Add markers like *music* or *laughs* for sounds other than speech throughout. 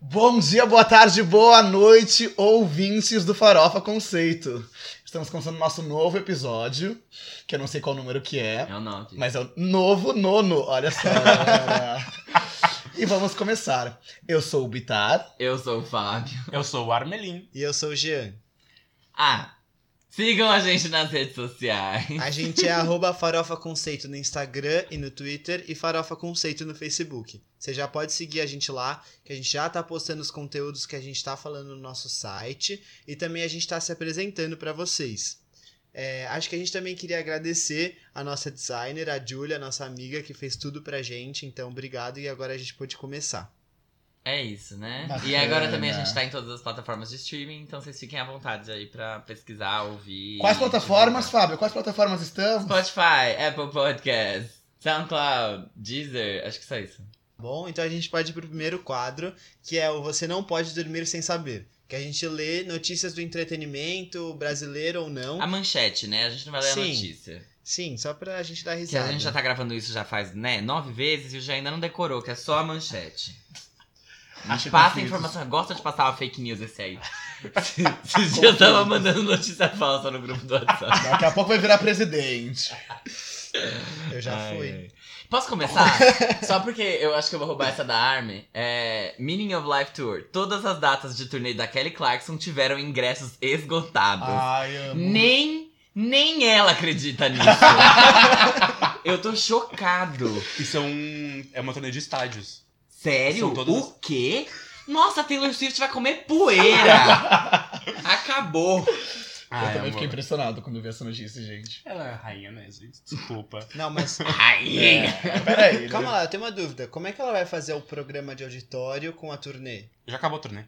Bom dia, boa tarde, boa noite, ouvintes do Farofa Conceito. Estamos começando o nosso novo episódio, que eu não sei qual número que é, É o nome. mas é o novo nono, olha só. *laughs* e vamos começar. Eu sou o Bitar. Eu sou o Fábio. Eu sou o Armelin. E eu sou o Jean. Ah, sigam a gente nas redes sociais. A gente é *laughs* arroba Farofa Conceito no Instagram e no Twitter e Farofa Conceito no Facebook. Você já pode seguir a gente lá, que a gente já tá postando os conteúdos que a gente tá falando no nosso site e também a gente tá se apresentando para vocês. É, acho que a gente também queria agradecer a nossa designer, a Julia, nossa amiga, que fez tudo pra gente. Então, obrigado e agora a gente pode começar. É isso, né? Bacana. E agora também a gente tá em todas as plataformas de streaming, então vocês fiquem à vontade aí pra pesquisar, ouvir. Quais plataformas, divulgar. Fábio? Quais plataformas estamos? Spotify, Apple Podcast, SoundCloud, Deezer, acho que só isso. Bom, então a gente pode ir pro primeiro quadro, que é o Você Não Pode Dormir Sem Saber. Que a gente lê notícias do entretenimento, brasileiro ou não. A manchete, né? A gente não vai ler a Sim. notícia. Sim, só pra gente dar Que risada. a gente já tá gravando isso já faz, né, nove vezes e o já ainda não decorou, que é só a manchete. Acho Passa confuso. informação, gosta de passar uma fake news esse aí. *laughs* Esses dias eu tava mandando notícia falsa no grupo do WhatsApp. Daqui a pouco vai virar presidente. Eu já Ai, fui. ai. Posso começar? *laughs* Só porque eu acho que eu vou roubar essa da Army. É, Meaning of Life Tour. Todas as datas de turnê da Kelly Clarkson tiveram ingressos esgotados. Ai, amo. Nem, nem ela acredita nisso. *laughs* eu tô chocado. Isso é um. É uma turnê de estádios. Sério? Todas O quê? Nossa, a Taylor Swift vai comer poeira. *laughs* Acabou. Eu Ai, também amor. fiquei impressionado quando vi essa notícia, gente. Ela é rainha, né, gente? Desculpa. *laughs* Não, mas. *laughs* Rainha. Peraí. Calma né? lá, eu tenho uma dúvida. Como é que ela vai fazer o programa de auditório com a turnê? Já acabou a turnê.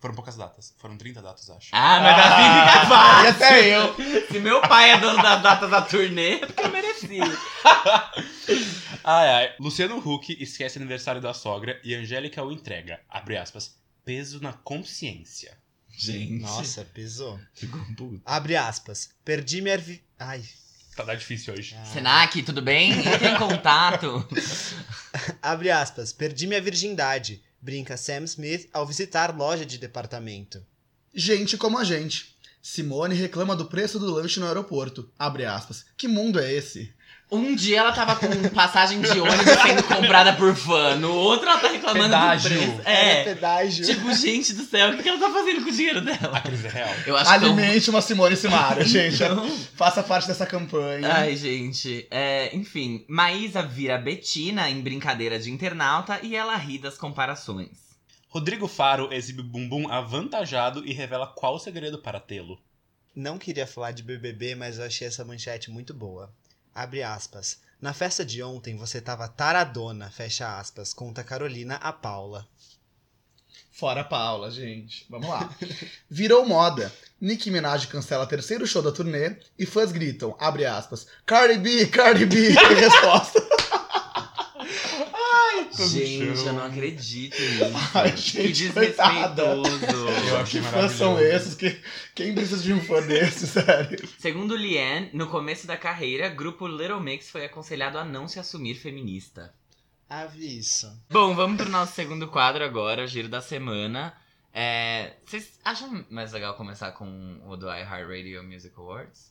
Foram poucas datas. Foram 30 datas, acho. Ah, mas assim Ah, fica fácil. E até eu. Se meu pai é dono das datas da turnê, é porque eu Ai, ai. Luciano Huck esquece aniversário da sogra e Angélica o entrega. Abre aspas. Peso na consciência. Gente. Nossa, pesou. Ficou puto. Abre aspas. Perdi minha. Vi... Ai. Tá, tá difícil hoje. Ah. Senac, tudo bem? Entre em contato. *laughs* Abre aspas. Perdi minha virgindade. Brinca Sam Smith ao visitar loja de departamento. Gente como a gente. Simone reclama do preço do lanche no aeroporto. Abre aspas. Que mundo é esse? Um dia ela tava com passagem de ônibus sendo comprada por fã. No outro ela tá reclamando Pedágio. do preço. É, É. pedágio. Tipo, gente do céu, o que ela tá fazendo com o dinheiro A dela? crise é real. Eu acho tão- Alimente uma Simone Simara, gente. Não. Faça parte dessa campanha. Ai, gente. É, enfim, Maísa vira Betina em brincadeira de internauta e ela ri das comparações. Rodrigo Faro exibe bumbum avantajado e revela qual o segredo para tê-lo. Não queria falar de BBB, mas eu achei essa manchete muito boa. Abre aspas. Na festa de ontem você tava taradona, fecha aspas, conta Carolina a Paula. Fora a Paula, gente. Vamos lá. *laughs* Virou moda. Nicki Minaj cancela terceiro show da turnê e fãs gritam, abre aspas, Cardi B, Cardi B, *laughs* em Gente, show. eu não acredito *laughs* nisso. Ai, que gente, coitada. desrespeitoso. Eu achei Que fãs são esses? Que, quem precisa de um fã desse, *laughs* sério? Segundo Liane, no começo da carreira, grupo Little Mix foi aconselhado a não se assumir feminista. Ave isso. Bom, vamos pro nosso segundo quadro agora, o giro da semana. É, Vocês acham mais legal começar com o do iHeartRadio Music Awards?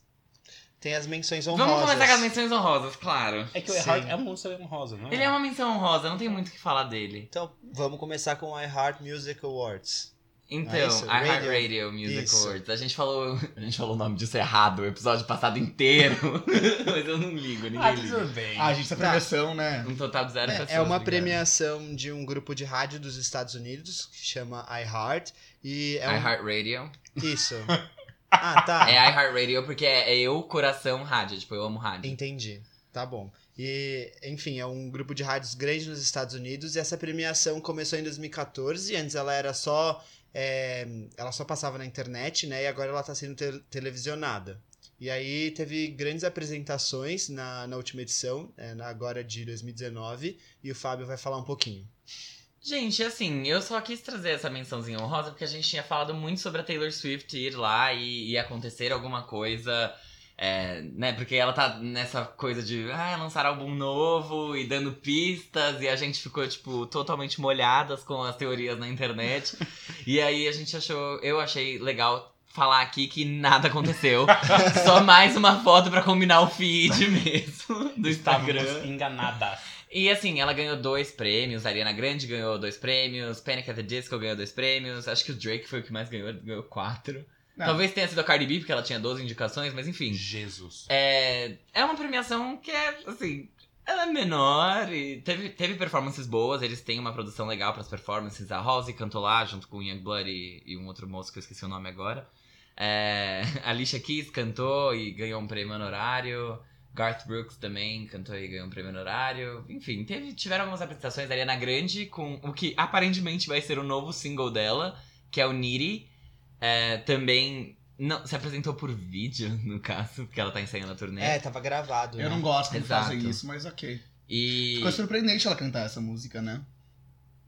Tem as menções honrosas. Vamos começar com as menções honrosas, claro. É que o Sim. Erhard é uma música honrosa, não é? Ele é uma menção honrosa, não tem muito o que falar dele. Então, vamos começar com o iHeart Music Awards. Então, Ah, isso, iHeartRadio Music Isso. Awards. A gente falou. A gente falou o nome disso errado o episódio passado inteiro. *laughs* Mas eu não ligo, ninguém Ah, liga. tudo bem. Ah, a gente tá Tá. premiação, né? Um total de zero pessoas. É, é uma premiação de um grupo de rádio dos Estados Unidos que chama iHeart. E é um... iHeartRadio. Isso. *laughs* Ah, tá. É iHeartRadio porque é, é eu, coração, rádio. Tipo, eu amo rádio. Entendi. Tá bom. E, enfim, é um grupo de rádios grande nos Estados Unidos e essa premiação começou em 2014 e antes ela era só. é, ela só passava na internet, né? E agora ela tá sendo te- televisionada. E aí teve grandes apresentações na, na última edição, é, na- agora de 2019, e o Fábio vai falar um pouquinho. Gente, assim, eu só quis trazer essa mençãozinha honrosa porque a gente tinha falado muito sobre a Taylor Swift ir lá e, e acontecer alguma coisa É, né, porque ela tá nessa coisa de ah, lançar álbum novo e dando pistas, e a gente ficou, tipo, totalmente molhadas com as teorias na internet. *laughs* e aí a gente achou, eu achei legal falar aqui que nada aconteceu. *laughs* Só mais uma foto pra combinar o feed mesmo do Instagram. Estávamos enganadas. E assim, ela ganhou dois prêmios, a Ariana Grande ganhou dois prêmios, Panic! at the Disco ganhou dois prêmios, acho que o Drake foi o que mais ganhou, ganhou quatro. Não. Talvez tenha sido a Cardi B, porque ela tinha 12 indicações, mas enfim. Jesus. É, é uma premiação que é, assim, ela é menor e teve, teve performances boas, eles têm uma produção legal pras performances. A Rosé cantou lá junto com o Youngblood e, e um outro moço que eu esqueci o nome agora. É, a *laughs* Alicia Keys cantou e ganhou um prêmio honorário. Garth Brooks também cantou e ganhou um prêmio honorário. Enfim, teve, tiveram algumas apresentações da Ariana Grande com o que aparentemente vai ser o novo single dela, que é o Needy. É, também não, se apresentou por vídeo, *laughs* no caso, porque ela tá ensaiando a turnê. É, tava gravado. Eu né? não gosto de Exato. fazer isso, mas ok. E. Ficou surpreendente ela cantar essa música, né?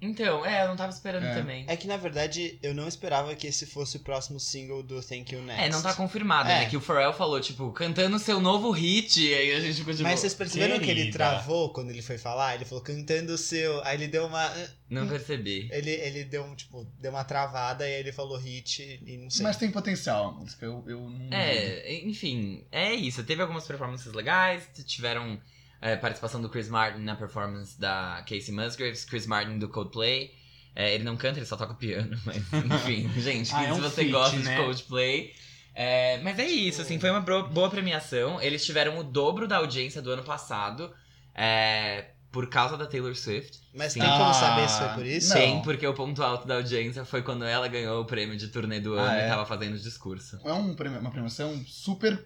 Então, é, eu não tava esperando É. também. É que na verdade eu não esperava que esse fosse o próximo single do Thank You Next. É, não tá confirmado, É. né? Que o Pharrell falou, tipo, cantando seu novo hit, e aí a gente ficou tipo. Mas vocês perceberam que ele querida. travou quando ele foi falar? Ele falou cantando o seu. Aí ele deu uma. Não percebi. Ele, ele deu um, tipo, deu uma travada e aí ele falou hit e não sei. Mas tem potencial a música, eu, eu não. É, enfim, é isso. Teve algumas performances legais, tiveram é, participação do Chris Martin na performance da Casey Musgraves, Chris Martin do Coldplay. É, ele não canta, ele só toca piano, *laughs* mas enfim, *laughs* gente, Ah, é se um você feat, gosta né? de Coldplay. é, mas é isso, assim, foi uma boa premiação. Eles tiveram o dobro da audiência do ano passado. é, por causa da Taylor Swift. Mas Sim. tem como Ah, saber se foi por isso? Não. Sim, porque o ponto alto da audiência foi quando ela ganhou o prêmio de turnê do ano Ah, e é? tava fazendo o discurso. É um prêmio- uma premiação super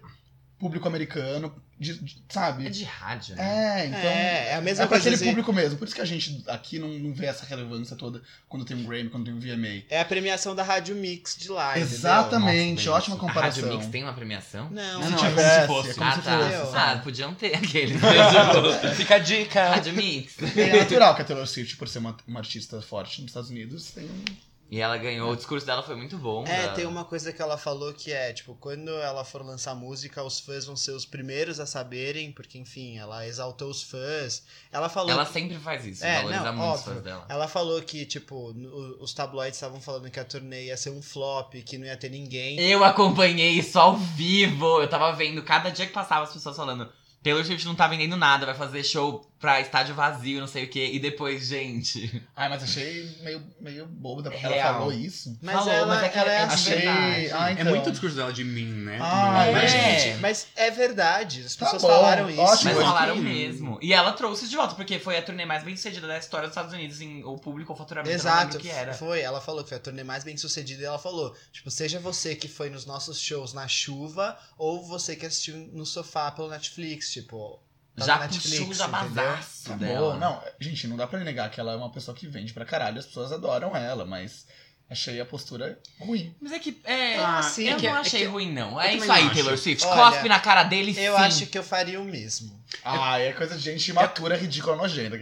público americano, de- de- É sabe? de rádio, né? É, então. É, é a mesma É pra coisa. aquele assim, público mesmo. Por isso que a gente aqui não, não vê essa relevância toda quando tem um Grammy, quando tem um VMA. É a premiação da Rádio Mix de lá. Exatamente, Nossa, ótima delícia. A comparação. Rádio Mix tem uma premiação? Não, Não, Se não, é como tivesse, se fosse. é como ah, se tá. fosse. Ah, podiam ter aqueles. *laughs* tipo, Fica a dica. Rádio Mix. É natural que a Taylor Swift, por ser uma, uma artista forte nos Estados Unidos, tem um. E ela ganhou, o discurso dela foi muito bom. É, tem uma coisa que ela falou que é, tipo, quando ela for lançar música, os fãs vão ser os primeiros a saberem, porque, enfim, ela exaltou os fãs. Ela falou. Ela sempre faz isso, É, valoriza não, muito os óbvio. fãs dela. Ela falou que, tipo, os tabloides estavam falando que a turnê ia ser um flop, que não ia ter ninguém. Eu acompanhei isso ao vivo. Eu tava vendo, cada dia que passava as pessoas falando. Taylor Swift não tá vendendo nada, vai fazer show pra estádio vazio, não sei o quê. E depois, gente. Ai, mas achei meio, meio bobo. da- Ela Real. falou isso. Mas Falou, ela, mas é que ela é é assim. Achei. verdade. Ah, É então. muito o discurso dela de mim, né? Ah, Mas, É. gente, mas é verdade. As Tá pessoas bom, falaram isso. ótimo. Mas falaram que- mesmo. E ela trouxe de volta, porque foi a turnê mais bem sucedida da história dos Estados Unidos em o público, o faturamento. eu não Exato, o que era. foi. Ela falou que foi a turnê mais bem sucedida e ela falou: tipo, seja você que foi nos nossos shows na chuva ou você que assistiu no sofá pelo Netflix, tipo. Tá Já Netflix, puxou o jabazaço Tá dela. bom, não, gente, não dá pra negar que ela é uma pessoa que vende pra caralho, as pessoas adoram ela, mas achei a postura ruim. Mas é que. É, Ah, sim, eu é que- não é achei que- ruim, não. eu É isso aí. Taylor Swift. Olha, Cospe na cara dele Eu sim. acho que eu faria o mesmo. Ah, é coisa de gente imatura, ridícula, nojenta.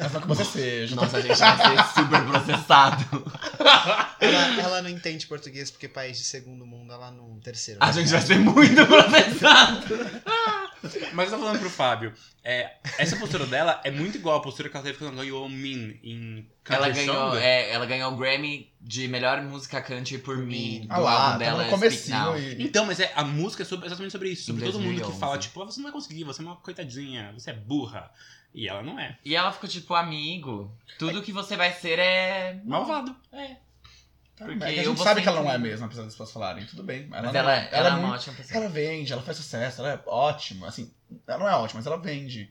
Mas não que você seja. Nossa, a gente vai ser super processado. Ela, ela não entende português porque país de segundo mundo, ela não. Terceiro. A né? gente vai ser muito processado. *laughs* Mas eu tô falando pro Fábio, é, essa postura dela é muito igual a postura que ela teve quando ela ganhou o Min em Ela Country ganhou, é, ela ganhou o Grammy de melhor música country por mim. Ah Do lá, álbum tá dela no Speak comecinho Now. e... Então, mas é, a música é sobre- exatamente sobre isso. Em Sobre todo mundo que 2011. fala, tipo, "Ah, você não vai conseguir, você é uma coitadinha, você é burra. E ela não é. E ela ficou tipo, amigo, tudo que você vai ser é. Malvado. É. Tá, Porque é a eu gente vou sabe que ela não é mesmo, apesar das pessoas falarem. Tudo bem. Ela, Mas não- ela, ela, é muito- uma ótima pessoa. Ela vende, ela faz sucesso, ela é ótima. Assim, ela não é ótima, mas ela vende.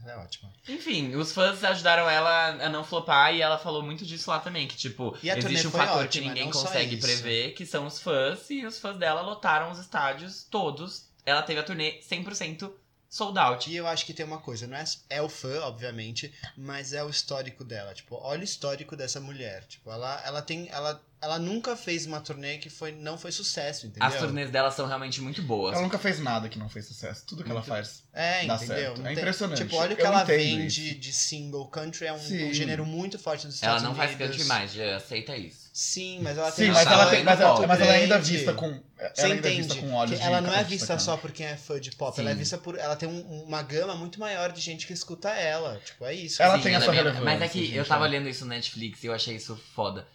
Ela é ótima. Enfim, os fãs ajudaram ela a não flopar e ela falou muito disso lá também. Que, tipo, existe um fator ótima, que ninguém consegue prever, que são os fãs, e os fãs dela lotaram os estádios todos. Ela teve a turnê 100% sold out. E eu acho que tem uma coisa, não é, é o fã, obviamente, mas é o histórico dela. Tipo, olha o histórico dessa mulher. Tipo, ela, ela tem. Ela ela nunca fez uma turnê que foi, não foi sucesso, entendeu? As turnês dela são realmente muito boas. Ela nunca fez nada que não fez sucesso. Tudo que ela Muito. faz. É, Dá entendeu? É tem- impressionante. Tipo, olha o que Eu ela vende isso. de single. Country é um, Sim. um gênero muito forte nos Ela Estados não faz Unidos. country mais, já aceita isso. Sim, mas ela Sim, tem mas ela ela, tem- mas, ela, mas ela ainda é grande. vista com. Ela Você ainda é entende? vista com olhos ela não é vista só por quem é fã de pop, Sim. ela é vista por. Ela tem um- uma gama muito maior de gente que escuta ela. Tipo, é isso. Ela Sim, tem a é sua bem- relevância, Mas é que gente, eu tava é. olhando isso no Netflix e eu achei isso foda.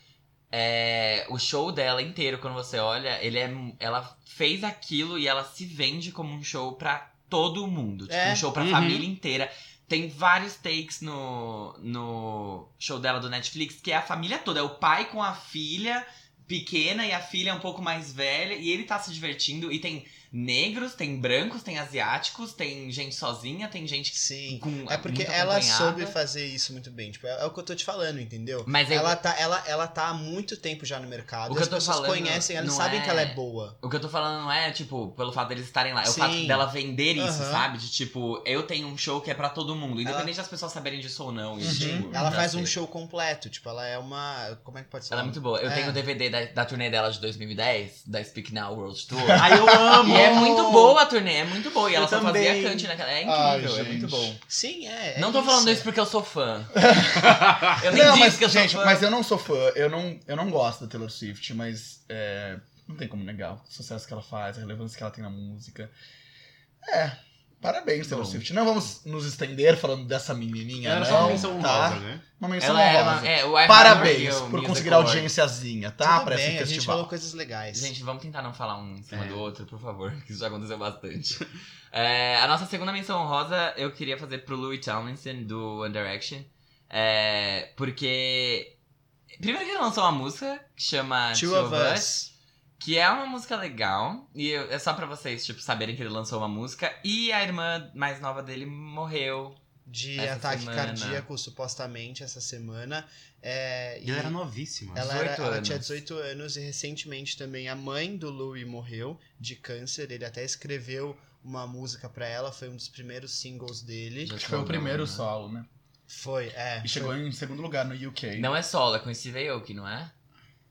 É, o show dela inteiro, quando você olha, ele é, ela fez aquilo e ela se vende como um show pra todo mundo. Tipo, É. um show pra Uhum. família inteira. Tem vários takes no, no show dela do Netflix, que é a família toda. É o pai com a filha pequena e a filha um pouco mais velha. E ele tá se divertindo. E tem negros, tem brancos, tem asiáticos, tem gente sozinha, tem gente Sim. com. É porque ela soube fazer isso muito bem. Tipo, é, é o que eu tô te falando, entendeu? Mas eu- ela, tá, ela, ela tá há muito tempo já no mercado. O que as eu tô pessoas falando conhecem, elas sabem é- que ela é boa. O que eu tô falando não é, tipo, pelo fato deles estarem lá. É o Sim. fato dela vender isso, Aham. sabe? De tipo, eu tenho um show que é pra todo mundo. Independente das pessoas saberem disso ou não. E, Uhum. tipo, Ela faz um sei. show completo. Tipo, ela é uma. Como é que pode ser? Ela é muito boa. Eu É. tenho o DVD da, da turnê dela de 2010, da Speak Now World Tour. Ai, eu amo! É muito boa a turnê, é muito boa. E ela Eu só também. fazia cante naquela. É Ai, incrível, é gente. muito bom. Sim, é. é não tô falando isso. isso porque eu sou fã. *laughs* eu nem Não, disse mas, que eu gente, sou fã. mas eu não sou fã. Eu não, eu não gosto da Taylor Swift, mas é, não tem como negar o sucesso que ela faz, a relevância que ela tem na música. É. Parabéns, Taylor. Swift. Não vamos nos estender falando dessa menininha, Era não, só uma menção tá? honrosa, né? Uma menção Ela é, uma, é Parabéns por conseguir Award. audiênciazinha, tá? Tudo pra bem, esse a gente festival. falou coisas legais. Gente, vamos tentar não falar um em cima É. do outro, por favor, *laughs* que isso já aconteceu bastante. É, a nossa segunda menção honrosa eu queria fazer pro Louis Tomlinson, do One Direction. É, porque. Primeiro que ele lançou uma música que chama Two of Us. Que é uma música legal. E eu- é só pra vocês, tipo, saberem que ele lançou uma música. E a irmã mais nova dele morreu. De Essa ataque semana. cardíaco, supostamente, essa semana. É, E ela era novíssima. Ela, era, 18 ela anos. tinha 18 anos e recentemente também a mãe do Louis morreu de câncer. Ele até escreveu uma música pra ela, foi um dos primeiros singles dele. Acho que foi o primeiro solo, né? Foi, é. E chegou em segundo lugar no UK. Não é solo, é com Steve Aoki, não é?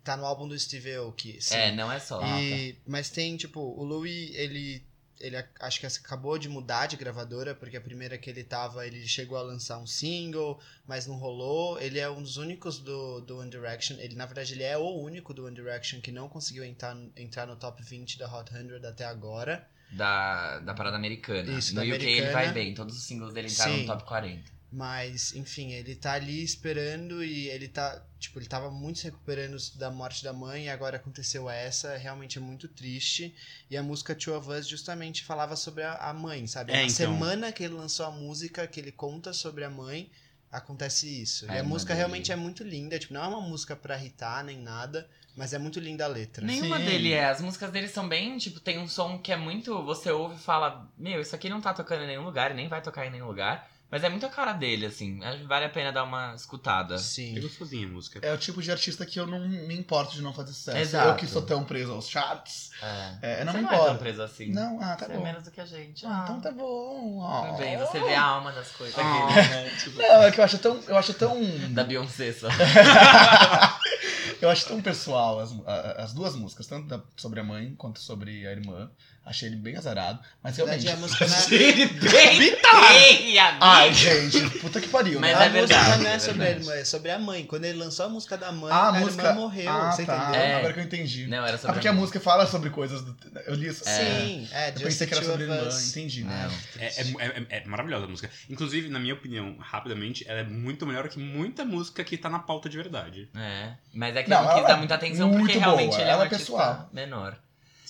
Tá no álbum do Steve Aoki. sim. É, não é solo. E, mas tem, tipo, o Louis, ele, ele acho que acabou de mudar de gravadora, porque a primeira que ele tava, ele chegou a lançar um single, mas não rolou. Ele é um dos únicos do, do One Direction. Ele, na verdade, ele é o único do One Direction que não conseguiu entrar, entrar no top 20 da Hot 100 até agora. Da, da parada americana. Isso, no UK ele americana. vai bem, todos os singles dele entraram Sim. no top 40. Mas, enfim, ele tá ali esperando e ele tá, tipo, ele tava muito se recuperando da morte da mãe e agora aconteceu essa, realmente é muito triste. E a música Two of Us justamente falava sobre a, a mãe, sabe? É, Na então. semana que ele lançou a música, que ele conta sobre a mãe, acontece isso. A e a música dele. realmente é muito linda, tipo, não é uma música pra irritar nem nada, mas é muito linda a letra. Nenhuma Sim. dele é. As músicas dele são bem, tipo, tem um som que é muito. Você ouve e fala, meu, isso aqui não tá tocando em nenhum lugar e nem vai tocar em nenhum lugar. Mas é muito a cara dele, assim. Vale a pena dar uma escutada. Sim. É gostosinha a música. É o tipo de artista que eu não me importo de não fazer sucesso. Exato. Eu que sou tão preso aos charts. É. É, não você me não é tão importo. preso assim. Não, ah, tá você é bom. menos do que a gente. Ah, então tá bom. Ah. Tudo bem, você vê a alma das coisas. Ah, aquele, né? Tipo, Não, é que eu acho tão. Eu acho tão. Da Beyoncé só. *laughs* eu acho tão pessoal as, as duas músicas, tanto da- sobre a mãe quanto sobre a irmã. Achei ele bem azarado. Mas Na verdade, realmente. a música não é- Ele bem feia. Ai, gente, puta que pariu, Mas né? é a música verdade, não é é sobre a verdade. irmã, é sobre a mãe. Quando ele lançou a música da mãe, Ah, a, a música. irmã morreu, ah, você tá. entendeu? É. Agora que eu entendi. Não, era Ah, sobre porque a música fala sobre coisas. Do... Eu li isso. Sim, é, Eu pensei que era sobre irmã, Us. entendi. Não. É, é- é- é maravilhosa a música. Inclusive, na minha opinião, rapidamente, ela é muito melhor que muita música que tá na pauta de verdade. É, mas é que Não, não quis dar é muita atenção porque realmente ele é um ela é pessoal. menor.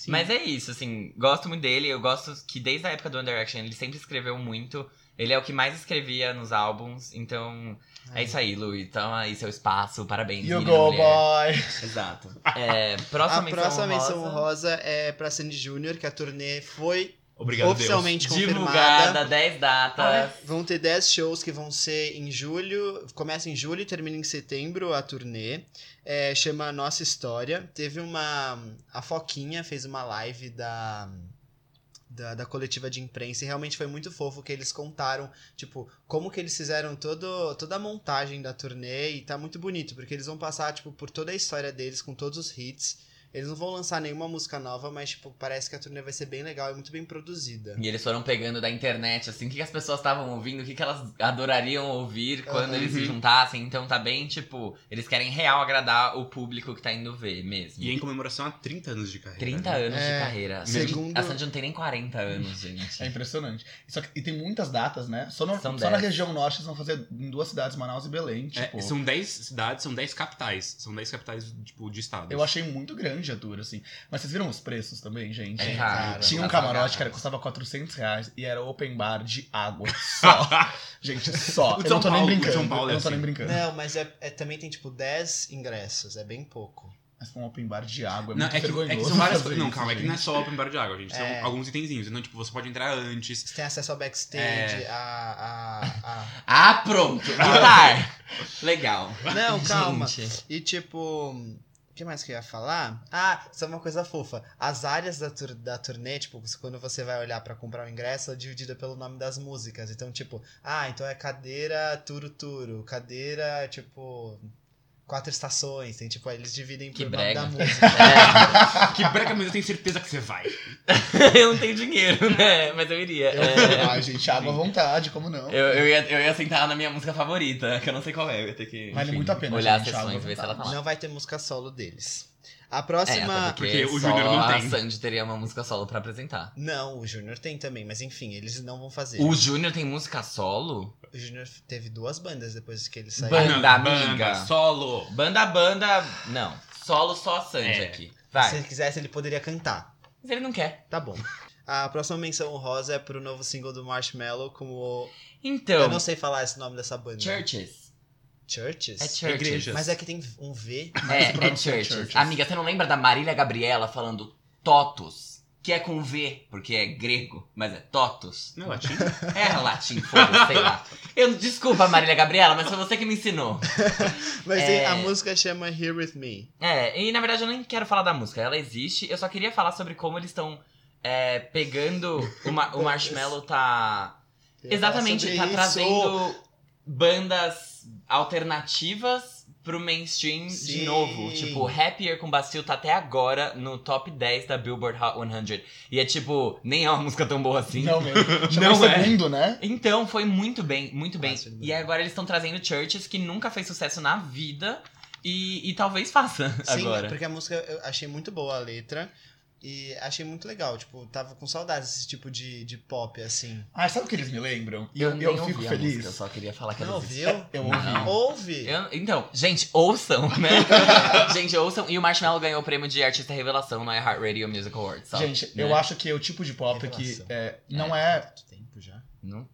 Sim. Mas é isso, assim, gosto muito dele. Eu gosto que desde a época do One Direction ele sempre escreveu muito. Ele é o que mais escrevia nos álbuns. Então, é, isso aí, Lu. Então, aí seu espaço. Parabéns, You go, mulher. boy! *laughs* Exato. É, próxima A menção próxima menção honrosa, honrosa é pra Sandy Júnior, que a turnê foi Obrigado, oficialmente Divulgada, confirmada. 10 datas. Vão ter 10 shows que vão ser em julho. Começa em julho e termina em setembro a turnê. É, chama Nossa História. Teve uma. A Foquinha fez uma live da. da, da coletiva de imprensa e realmente foi muito fofo que eles contaram, tipo, como que eles fizeram todo, toda a montagem da turnê e tá muito bonito, porque eles vão passar, tipo, por toda a história deles com todos os hits. Eles não vão lançar nenhuma música nova, mas, tipo, parece que a turnê vai ser bem legal e muito bem produzida. E eles foram pegando da internet, assim, o que, que as pessoas estavam ouvindo, o que, que elas adorariam ouvir quando Uhum. eles se juntassem. Então tá bem, tipo, eles querem real agradar o público que tá indo ver mesmo. E em comemoração a 30 anos de carreira. 30 né? anos É, de carreira. segundo- A Sandy não tem nem 40 anos, gente. É impressionante. Só que- e tem muitas datas, né? Só, no- São só na região norte eles vão fazer em duas cidades, Manaus e Belém. É, Tipo, são 10 cidades, são 10 capitais. São 10 capitais, tipo, de estados. eu achei muito grande tour, assim. Mas vocês viram os preços também, gente? É cara. Tinha um Tá camarote, cara, que custava 400 reais e era open bar de água. Só. *laughs* gente, só. O de Eu não tô nem brincando. São Paulo é eu não tô nem brincando. Não, mas é, é- também tem, tipo, 10 ingressos, é bem pouco. Mas um open bar de água é Não, muito é que, vergonhoso. é que são várias coisas. Não, calma, é que não é gente. só open bar de água, gente. São É. alguns itenzinhos. Então, tipo, você pode entrar antes. Você tem acesso ao backstage, É. a, a, a... *laughs* Ah, pronto! Guitar! Legal. Não, calma. Gente. E tipo. O que mais que eu ia falar? Ah, é uma coisa fofa. As áreas da, tur da turnê, tipo, quando você vai olhar pra comprar o ingresso, é dividida pelo nome das músicas. Então, tipo, ah, então é cadeira Turo Turo, cadeira, tipo, quatro estações. Tem, tipo, aí eles dividem Que por brega. nome da *laughs* música. É, Que breca, mas eu tenho certeza que você vai. *laughs* eu não tenho dinheiro, né? Mas eu iria. É, Ai, gente, água à vontade, como não? eu, eu, ia, eu ia sentar na minha música favorita, que eu não sei qual é. Eu ia ter que. Vale enfim, muito a pena, Olhar gente, as sessões e ver se ela tá lá. Não vai ter música solo deles. A É, próxima. até porque, Porque o Júnior não a tem. Sandy teria uma música solo pra apresentar. Não, o Júnior tem também, mas enfim, eles não vão fazer. O Júnior tem música solo? O Júnior teve duas bandas depois que ele saiu. Banda, amiga. solo. Banda, banda. Não. Solo só a Sandy É. aqui. Se Vai. ele quisesse, ele poderia cantar. Mas ele não quer. Tá bom. A próxima menção honrosa é pro novo single do Marshmello com o. Então. Eu não sei falar esse nome dessa banda. Churches. Churches? É Churches. Igrejas. Mas é que tem um V. É, é Churches. Churches. Amiga, você não lembra da Marília Gabriela falando Totus? Que é com V, porque é grego, mas é Totus. Não é latim? *laughs* É latim, foda sei lá. Eu, desculpa, Marília Gabriela, mas foi você que me ensinou. *laughs* Mas É. a música chama Here With Me. É, e na verdade eu nem quero falar da música, ela existe, eu só queria falar sobre como eles estão é, pegando. O, ma- o Marshmallow tá. Exatamente, tá trazendo bandas alternativas pro mainstream de Sim. novo. Tipo, Happier com Bastille tá até agora no top 10 da Billboard Hot 100. E é tipo, nem é uma música tão boa assim. Não *laughs* mesmo. Já Não é. segundo, né? Então, foi muito bem, muito bem. Nossa, e agora eles estão trazendo Churches que nunca fez sucesso na vida e, e talvez faça Sim, agora. porque a música eu achei muito boa a letra. E achei muito legal. Tipo, tava com saudades desse tipo de, de pop, assim. Ah, sabe o que eles me lembram? E Eu, eu, eu ouvi fico feliz. música, eu só queria falar que Não existe. ouviu? *laughs* Eu ouvi. Não. Ouve! Eu- então, gente, ouçam, né? *laughs* gente, ouçam. E o Marshmallow ganhou o prêmio de artista revelação no iHeartRadio Music Awards. Só, Gente, né? eu acho que é o tipo de pop que Revelação. é, não é. Quanto tempo já? Não,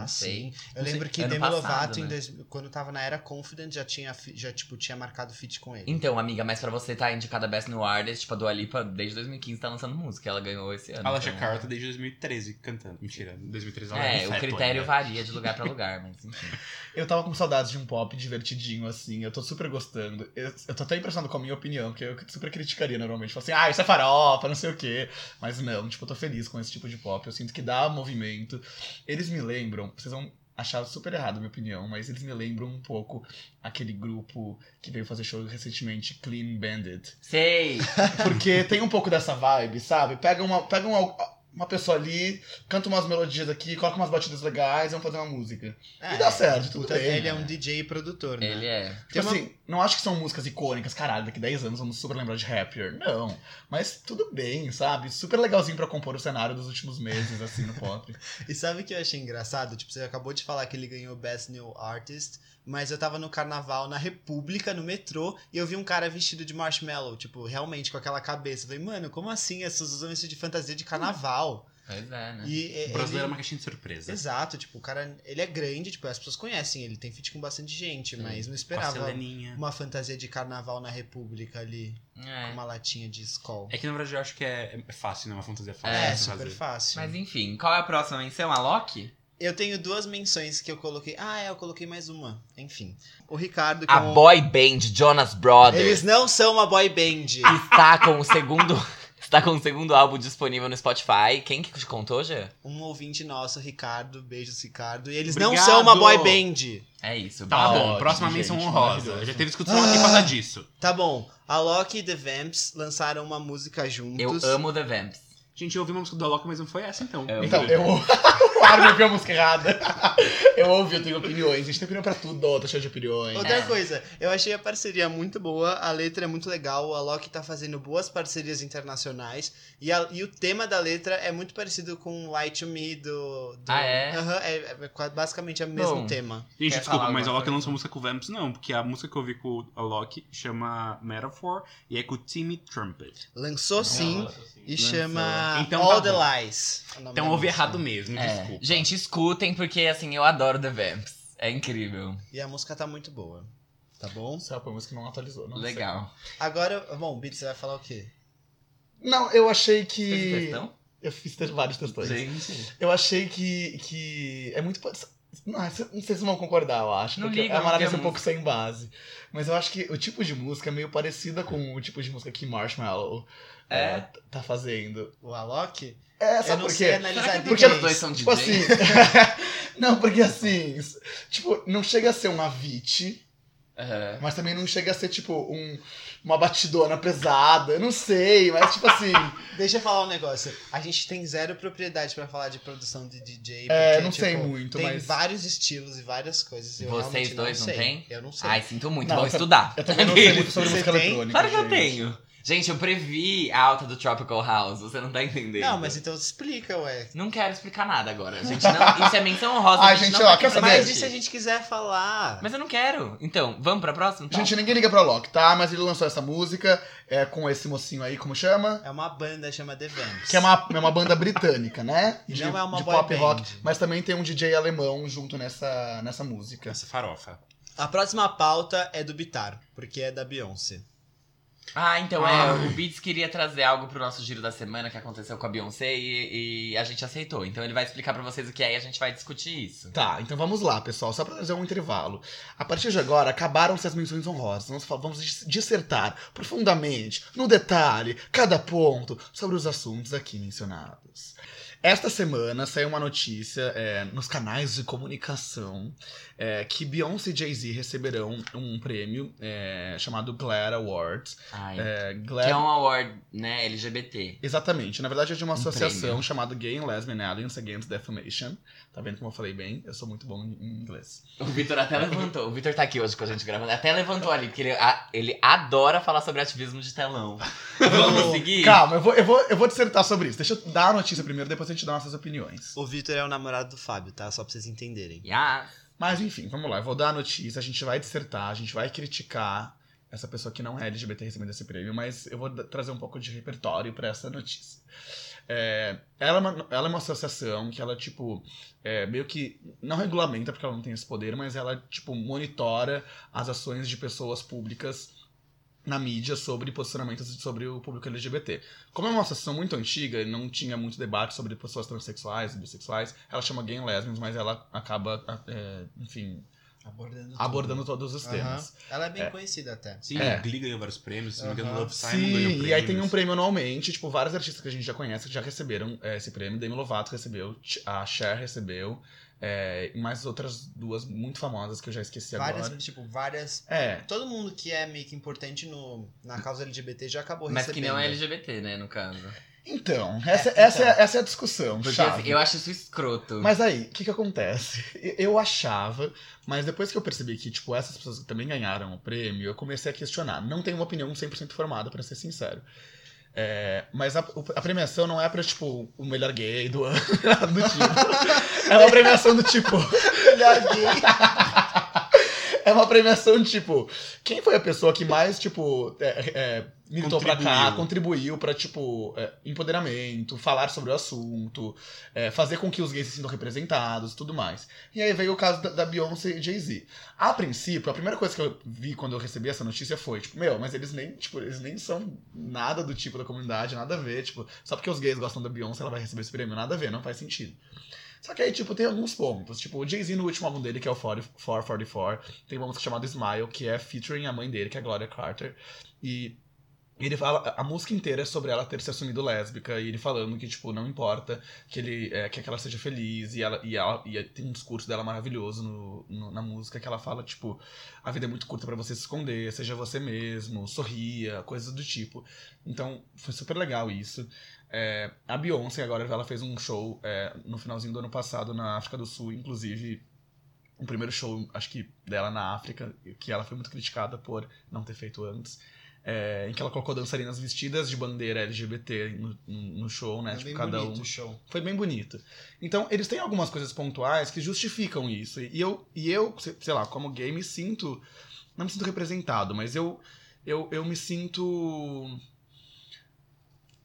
não sei. sim. Eu Não sei. lembro que Ano Demi passado, Lovato, em né? dois- quando tava na era Confident, já tinha, já, tipo, tinha marcado feat com ele. Então, amiga, mas pra você tá indicada Best New Artist, tipo, a Dua Lipa, desde 2015 tá lançando música. Ela ganhou esse ano. A Lasha então- Cara tá desde 2013 cantando. Mentira, 2013 ela É, um o critério ainda. varia de lugar pra lugar, mas enfim. *laughs* Eu tava com saudades de um pop divertidinho, assim. Eu tô super gostando. Eu, eu tô até impressionado com a minha opinião, que eu super criticaria normalmente. Falo assim, ah, isso é farofa, não sei o quê. Mas não, tipo, eu tô feliz com esse tipo de pop. Eu sinto que dá movimento. Eles me lembram, vocês vão achar super errado a minha opinião, mas eles me lembram um pouco aquele grupo que veio fazer show recentemente, Clean Bandit. Sei! *laughs* Porque tem um pouco dessa vibe, sabe? Pega uma, pega uma, uma pessoa ali, canta umas melodias aqui, coloca umas batidas legais e vamos fazer uma música. e dá certo, tudo bem. Ele é um DJ e produtor, né? Ele é. Tipo Tem uma- assim, não acho que são músicas icônicas, caralho, daqui 10 anos vamos super lembrar de Happier. Não. Mas tudo bem, sabe? Super legalzinho pra compor o cenário dos últimos meses, assim, no pop. *laughs* E sabe o que eu achei engraçado? Tipo, você acabou de falar que ele ganhou Best New Artist, mas eu tava no carnaval na República, no metrô, e eu vi um cara vestido de marshmallow, tipo, realmente com aquela cabeça. Eu falei, mano, como assim? As pessoas usam isso de fantasia de carnaval. Pois é, né? E O ele- brasileiro é uma caixinha de surpresa. Exato, tipo, o cara, ele é grande, tipo, as pessoas conhecem ele, tem feat com bastante gente, Sim. mas não esperava uma fantasia de carnaval na República ali, com É. uma latinha de Skol. É que na verdade eu acho que é, é fácil, né? Uma fantasia fácil. É, super fazer. fácil. Mas enfim, qual é a próxima menção? A Loki? Eu tenho duas menções que eu coloquei. Ah, é, eu coloquei mais uma. Enfim. O Ricardo. A com- boy band Jonas Brothers Eles não são uma boy band. está com o segundo está com o segundo álbum disponível no Spotify. Quem que te contou, já? Um ouvinte nosso, Ricardo. Beijos, Ricardo. E eles Obrigado. não são uma boy band. É isso. Tá bom, ótimo, próxima gente, menção honrosa. Já teve discussão aqui por causa *laughs* disso. Tá bom. A Loki e The Vamps lançaram uma música juntos. Eu amo The Vamps. Gente, eu ouvi uma música do Alok, mas não foi essa então. Eu- Então, eu. *laughs* Claro, eu ouvi a música errada. *laughs* Eu ouvi, eu tenho opiniões. A gente tem opinião pra tudo, tá cheio de opiniões. Outra É. coisa, eu achei a parceria muito boa, a letra é muito legal, a Loki tá fazendo boas parcerias internacionais e, a- e o tema da letra é muito parecido com Light to Me do. do- Ah, é? É, é basicamente o mesmo Bom. tema. Gente, Quer desculpa, mas a alguma Alok não lançou música com o Vamps, não. Porque a música que eu ouvi com o Alok chama Metaphor e é com o Timmy Trumpet. Lançou sim e Lançou. chama Então All tá the bom. Lies. Então ouvi errado mesmo, É. desculpa. Gente, escutem, porque assim, eu adoro The Vamps. É incrível. E a música tá muito boa. Tá bom? Só a música não atualizou. Não Legal. Agora, bom, Beat, você vai falar o quê? sei. Não, eu achei Fez que. questão? Eu fiz te- vários testões. Gente. Eu achei que, que é muito. Não, não sei se vocês vão concordar, eu acho. Não porque liga, é uma não análise tem um pouco sem base. Mas eu acho que o tipo de música é meio parecida com o tipo de música que Marshmallow É? é, tá fazendo. O Alok? É, sabe não por sei quê? Porque os dois são Tipo DJs? assim. *laughs* não, porque assim. Tipo, não chega a ser um Avicii, Aham. mas também não chega a ser, tipo, um, uma batidona pesada. Eu não sei, mas tipo assim. *laughs* Deixa eu falar um negócio. A gente tem zero propriedade pra falar de produção de DJ. É, porque, não tipo, sei muito, tem mas. vários estilos e várias coisas. Eu Vocês dois não sei. têm? Eu não sei. Ai, sinto muito, Não, vou eu- estudar. Eu também não sei muito sobre Você *laughs* música tem? eletrônica. Claro que eu gente. tenho. Gente, eu previ a alta do Tropical House, você não tá entendendo. não, mas então explica, ué. Não quero explicar nada agora. Gente, não, isso é menção honrosa. Ai, a gente, gente, não ó, tá quer saber? Mas e se a gente quiser falar? Mas eu não quero. Então, vamos pra próxima? Então? Gente, ninguém liga pra Loki, tá? Mas ele lançou essa música é, com esse mocinho aí, como chama? É uma banda chama The Vamps. Que é uma, é uma banda britânica, né? *laughs* De, não é uma de boy pop band. rock. Mas também tem um DJ alemão junto nessa, nessa música. Essa farofa. A próxima pauta é do Bitar, porque é da Beyoncé. Ah, então Ah. é. O Beats queria trazer algo pro nosso giro da semana que aconteceu com a Beyoncé e, e a gente aceitou. Então ele vai explicar pra vocês o que é e a gente vai discutir isso. Tá, então vamos lá, pessoal, só pra fazer um intervalo. A partir de agora, acabaram-se as menções honrosas. Vamos, fa- vamos dis- dissertar profundamente, no detalhe, cada ponto, sobre os assuntos aqui mencionados. Esta semana saiu uma notícia é, nos canais de comunicação é, que Beyoncé e Jay-Z receberão um prêmio é, chamado GLAAD Awards. Ai. É, Que é um award, né, LGBT. Exatamente. Na verdade, é de uma Um associação prêmio. chamada Gay and Lesbian Alliance Against Defamation. Tá vendo como eu falei bem? Eu sou muito bom em inglês. O Vitor até levantou. O Vitor tá aqui hoje com a gente gravando. Até levantou ali, porque ele, a- ele adora falar sobre ativismo de telão. *laughs* Vamos seguir? Calma, eu vou, eu, vou, eu vou dissertar sobre isso. Deixa eu dar a notícia primeiro, depois a gente dá nossas opiniões. O Vitor é o namorado do Fábio, tá? Só pra vocês entenderem. Yeah. Mas enfim, vamos lá. Eu vou dar a notícia, a gente vai dissertar, a gente vai criticar essa pessoa que não é LGBT recebendo esse prêmio, mas eu vou trazer um pouco de repertório pra essa notícia. É, ela, é uma, ela é uma associação que ela, tipo, é, meio que não regulamenta, porque ela não tem esse poder, mas ela, tipo, monitora as ações de pessoas públicas na mídia sobre posicionamentos sobre o público LGBT. Como é uma associação muito antiga e não tinha muito debate sobre pessoas transexuais e bissexuais, ela chama Gay and Lesbians, mas ela acaba, é, enfim, Abordando abordando todos os temas. Ela é bem É. conhecida até. Sim, É. Glee ganhou vários prêmios, se não me engano, Aham. Love Simon ganhou Sim, prêmios. e aí tem um prêmio anualmente, tipo, vários artistas que a gente já conhece que já receberam é, esse prêmio. Demi Lovato recebeu, a Cher recebeu, é, e mais outras duas muito famosas que eu já esqueci Várias, agora. tipo, várias. É, Todo mundo que é meio que importante no, na causa LGBT já acabou Mas que recebendo. não é LGBT, né, no caso. então, essa, É, essa, então. é, essa é a discussão. Porque chave. assim, eu acho isso escroto. Mas aí, o que que acontece? Eu achava, mas depois que eu percebi que, tipo, essas pessoas que também ganharam o prêmio, eu comecei a questionar. Não tenho uma opinião 100% formada, pra ser sincero. É, mas a, a premiação não é pra, tipo, o melhor gay do ano, *laughs* do tipo. É uma premiação do tipo... Melhor gay. *laughs* É uma premiação de, tipo, quem foi a pessoa que mais, tipo, é, é, militou pra cá, Contribuiu. pra, tipo, é, empoderamento, falar sobre o assunto, é, fazer com que os gays se sintam representados e tudo mais. E aí veio o caso da, da Beyoncé e Jay-Z. A princípio, a primeira coisa que eu vi quando eu recebi essa notícia foi, tipo, meu, mas eles nem, tipo, eles nem são nada do tipo da comunidade, nada a ver, tipo, só porque os gays gostam da Beyoncé, ela vai receber esse prêmio, nada a ver, não faz sentido. Só que aí, tipo, tem alguns pontos. Tipo, o Jay-Z no último álbum dele, que é o 40 444, tem uma música chamada Smile, que é featuring a mãe dele, que é a Gloria Carter. E Ele fala, a música inteira é sobre ela ter se assumido lésbica e ele falando que, tipo, não importa que ele é, que ela seja feliz e ela, e ela e tem um discurso dela maravilhoso no, no- na música que ela fala, tipo, a vida é muito curta pra você se esconder, seja você mesmo, sorria, coisas do tipo. Então, foi super legal isso. É, a Beyoncé agora ela fez um show é, no finalzinho do ano passado na África do Sul, inclusive o primeiro show, acho que dela na África, que ela foi muito criticada por não ter feito antes. É, em que ela colocou dançarinas vestidas de bandeira LGBT no, no show, né? É tipo, bem cada bonito um. o show. Foi bem bonito. Então, eles têm algumas coisas pontuais que justificam isso. E eu, e eu se- sei lá, como gay, me sinto. Não me sinto representado, mas eu, eu, eu me sinto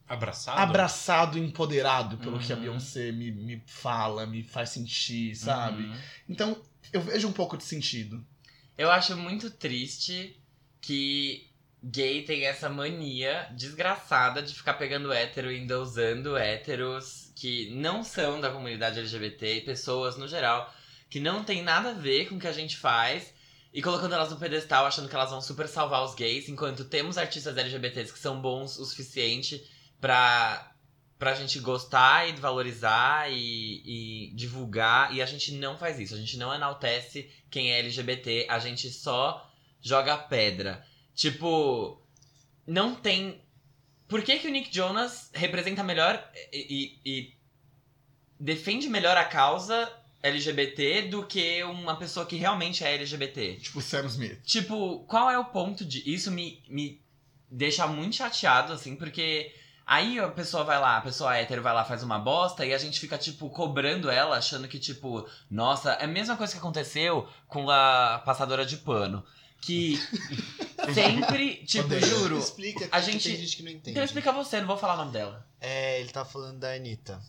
Abraçado? abraçado e empoderado pelo que a Uhum. Beyoncé me, me fala, me faz sentir, sabe? Uhum. Então, eu vejo um pouco de sentido. Eu acho muito triste que gay tem essa mania desgraçada de ficar pegando hétero e endeusando héteros que não são da comunidade LGBT e pessoas no geral que não tem nada a ver com o que a gente faz e colocando elas no pedestal achando que elas vão super salvar os gays, enquanto temos artistas LGBTs que são bons o suficiente pra, pra gente gostar e valorizar e, e divulgar, e a gente não faz isso, a gente não enaltece quem é LGBT, a gente só joga pedra. Tipo, não tem. Por que, que o Nick Jonas representa melhor e, e- e defende melhor a causa LGBT do que uma pessoa que realmente é LGBT? Tipo Sam Smith. Tipo, qual é o ponto de. Isso me, me deixa muito chateado, assim, porque aí a pessoa vai lá, a pessoa hétero vai lá, faz uma bosta e a gente fica, tipo, cobrando ela, achando que, tipo, nossa, é a mesma coisa que aconteceu com a passadora de pano. Que *laughs* sempre, tipo, juro. Explica, a que gente- tem gente que não entende. Então explica você, não vou falar o nome dela. É, ele tá falando da Anitta.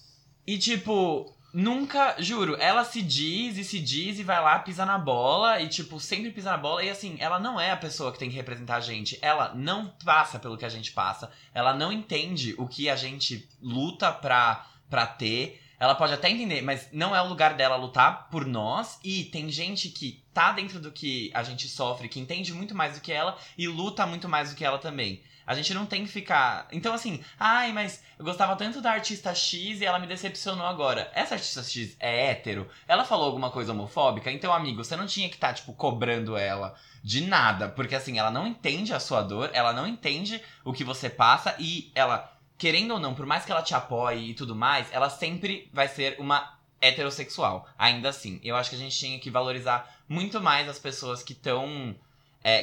E tipo, nunca, juro, ela se diz e se diz e vai lá, pisa na bola e tipo, sempre pisa na bola. E assim, ela não é a pessoa que tem que representar a gente. Ela não passa pelo que a gente passa. Ela não entende o que a gente luta pra, pra ter. Ela pode até entender, mas não é o lugar dela lutar por nós. E tem gente que tá dentro do que a gente sofre, que entende muito mais do que ela e luta muito mais do que ela também. A gente não tem que ficar. Então, assim, ai, mas eu gostava tanto da artista X e ela me decepcionou agora. Essa artista X é hétero? Ela falou alguma coisa homofóbica? Então, amigo, você não tinha que estar, tipo, cobrando ela de nada. Porque, assim, ela não entende a sua dor, ela não entende o que você passa e ela, querendo ou não, por mais que ela te apoie e tudo mais, ela sempre vai ser uma heterossexual. Ainda assim. Eu acho que a gente tinha que valorizar muito mais as pessoas que estão.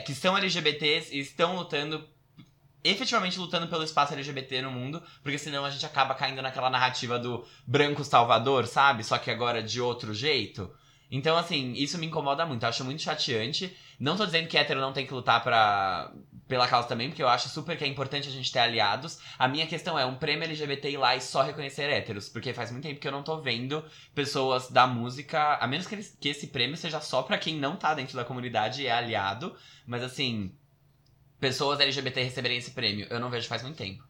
que são LGBTs e estão lutando efetivamente lutando pelo espaço LGBT no mundo, porque senão a gente acaba caindo naquela narrativa do branco salvador, sabe? Só que agora de outro jeito. Então, assim, isso me incomoda muito, eu acho muito chateante. Não tô dizendo que hétero não tem que lutar pra, pela causa também, porque eu acho super que é importante a gente ter aliados. A minha questão é um prêmio LGBT ir lá e só reconhecer héteros, porque faz muito tempo que eu não tô vendo pessoas da música, a menos que, eles- que esse prêmio seja só pra quem não tá dentro da comunidade e é aliado, mas assim, pessoas LGBT receberem esse prêmio. Eu não vejo faz muito tempo.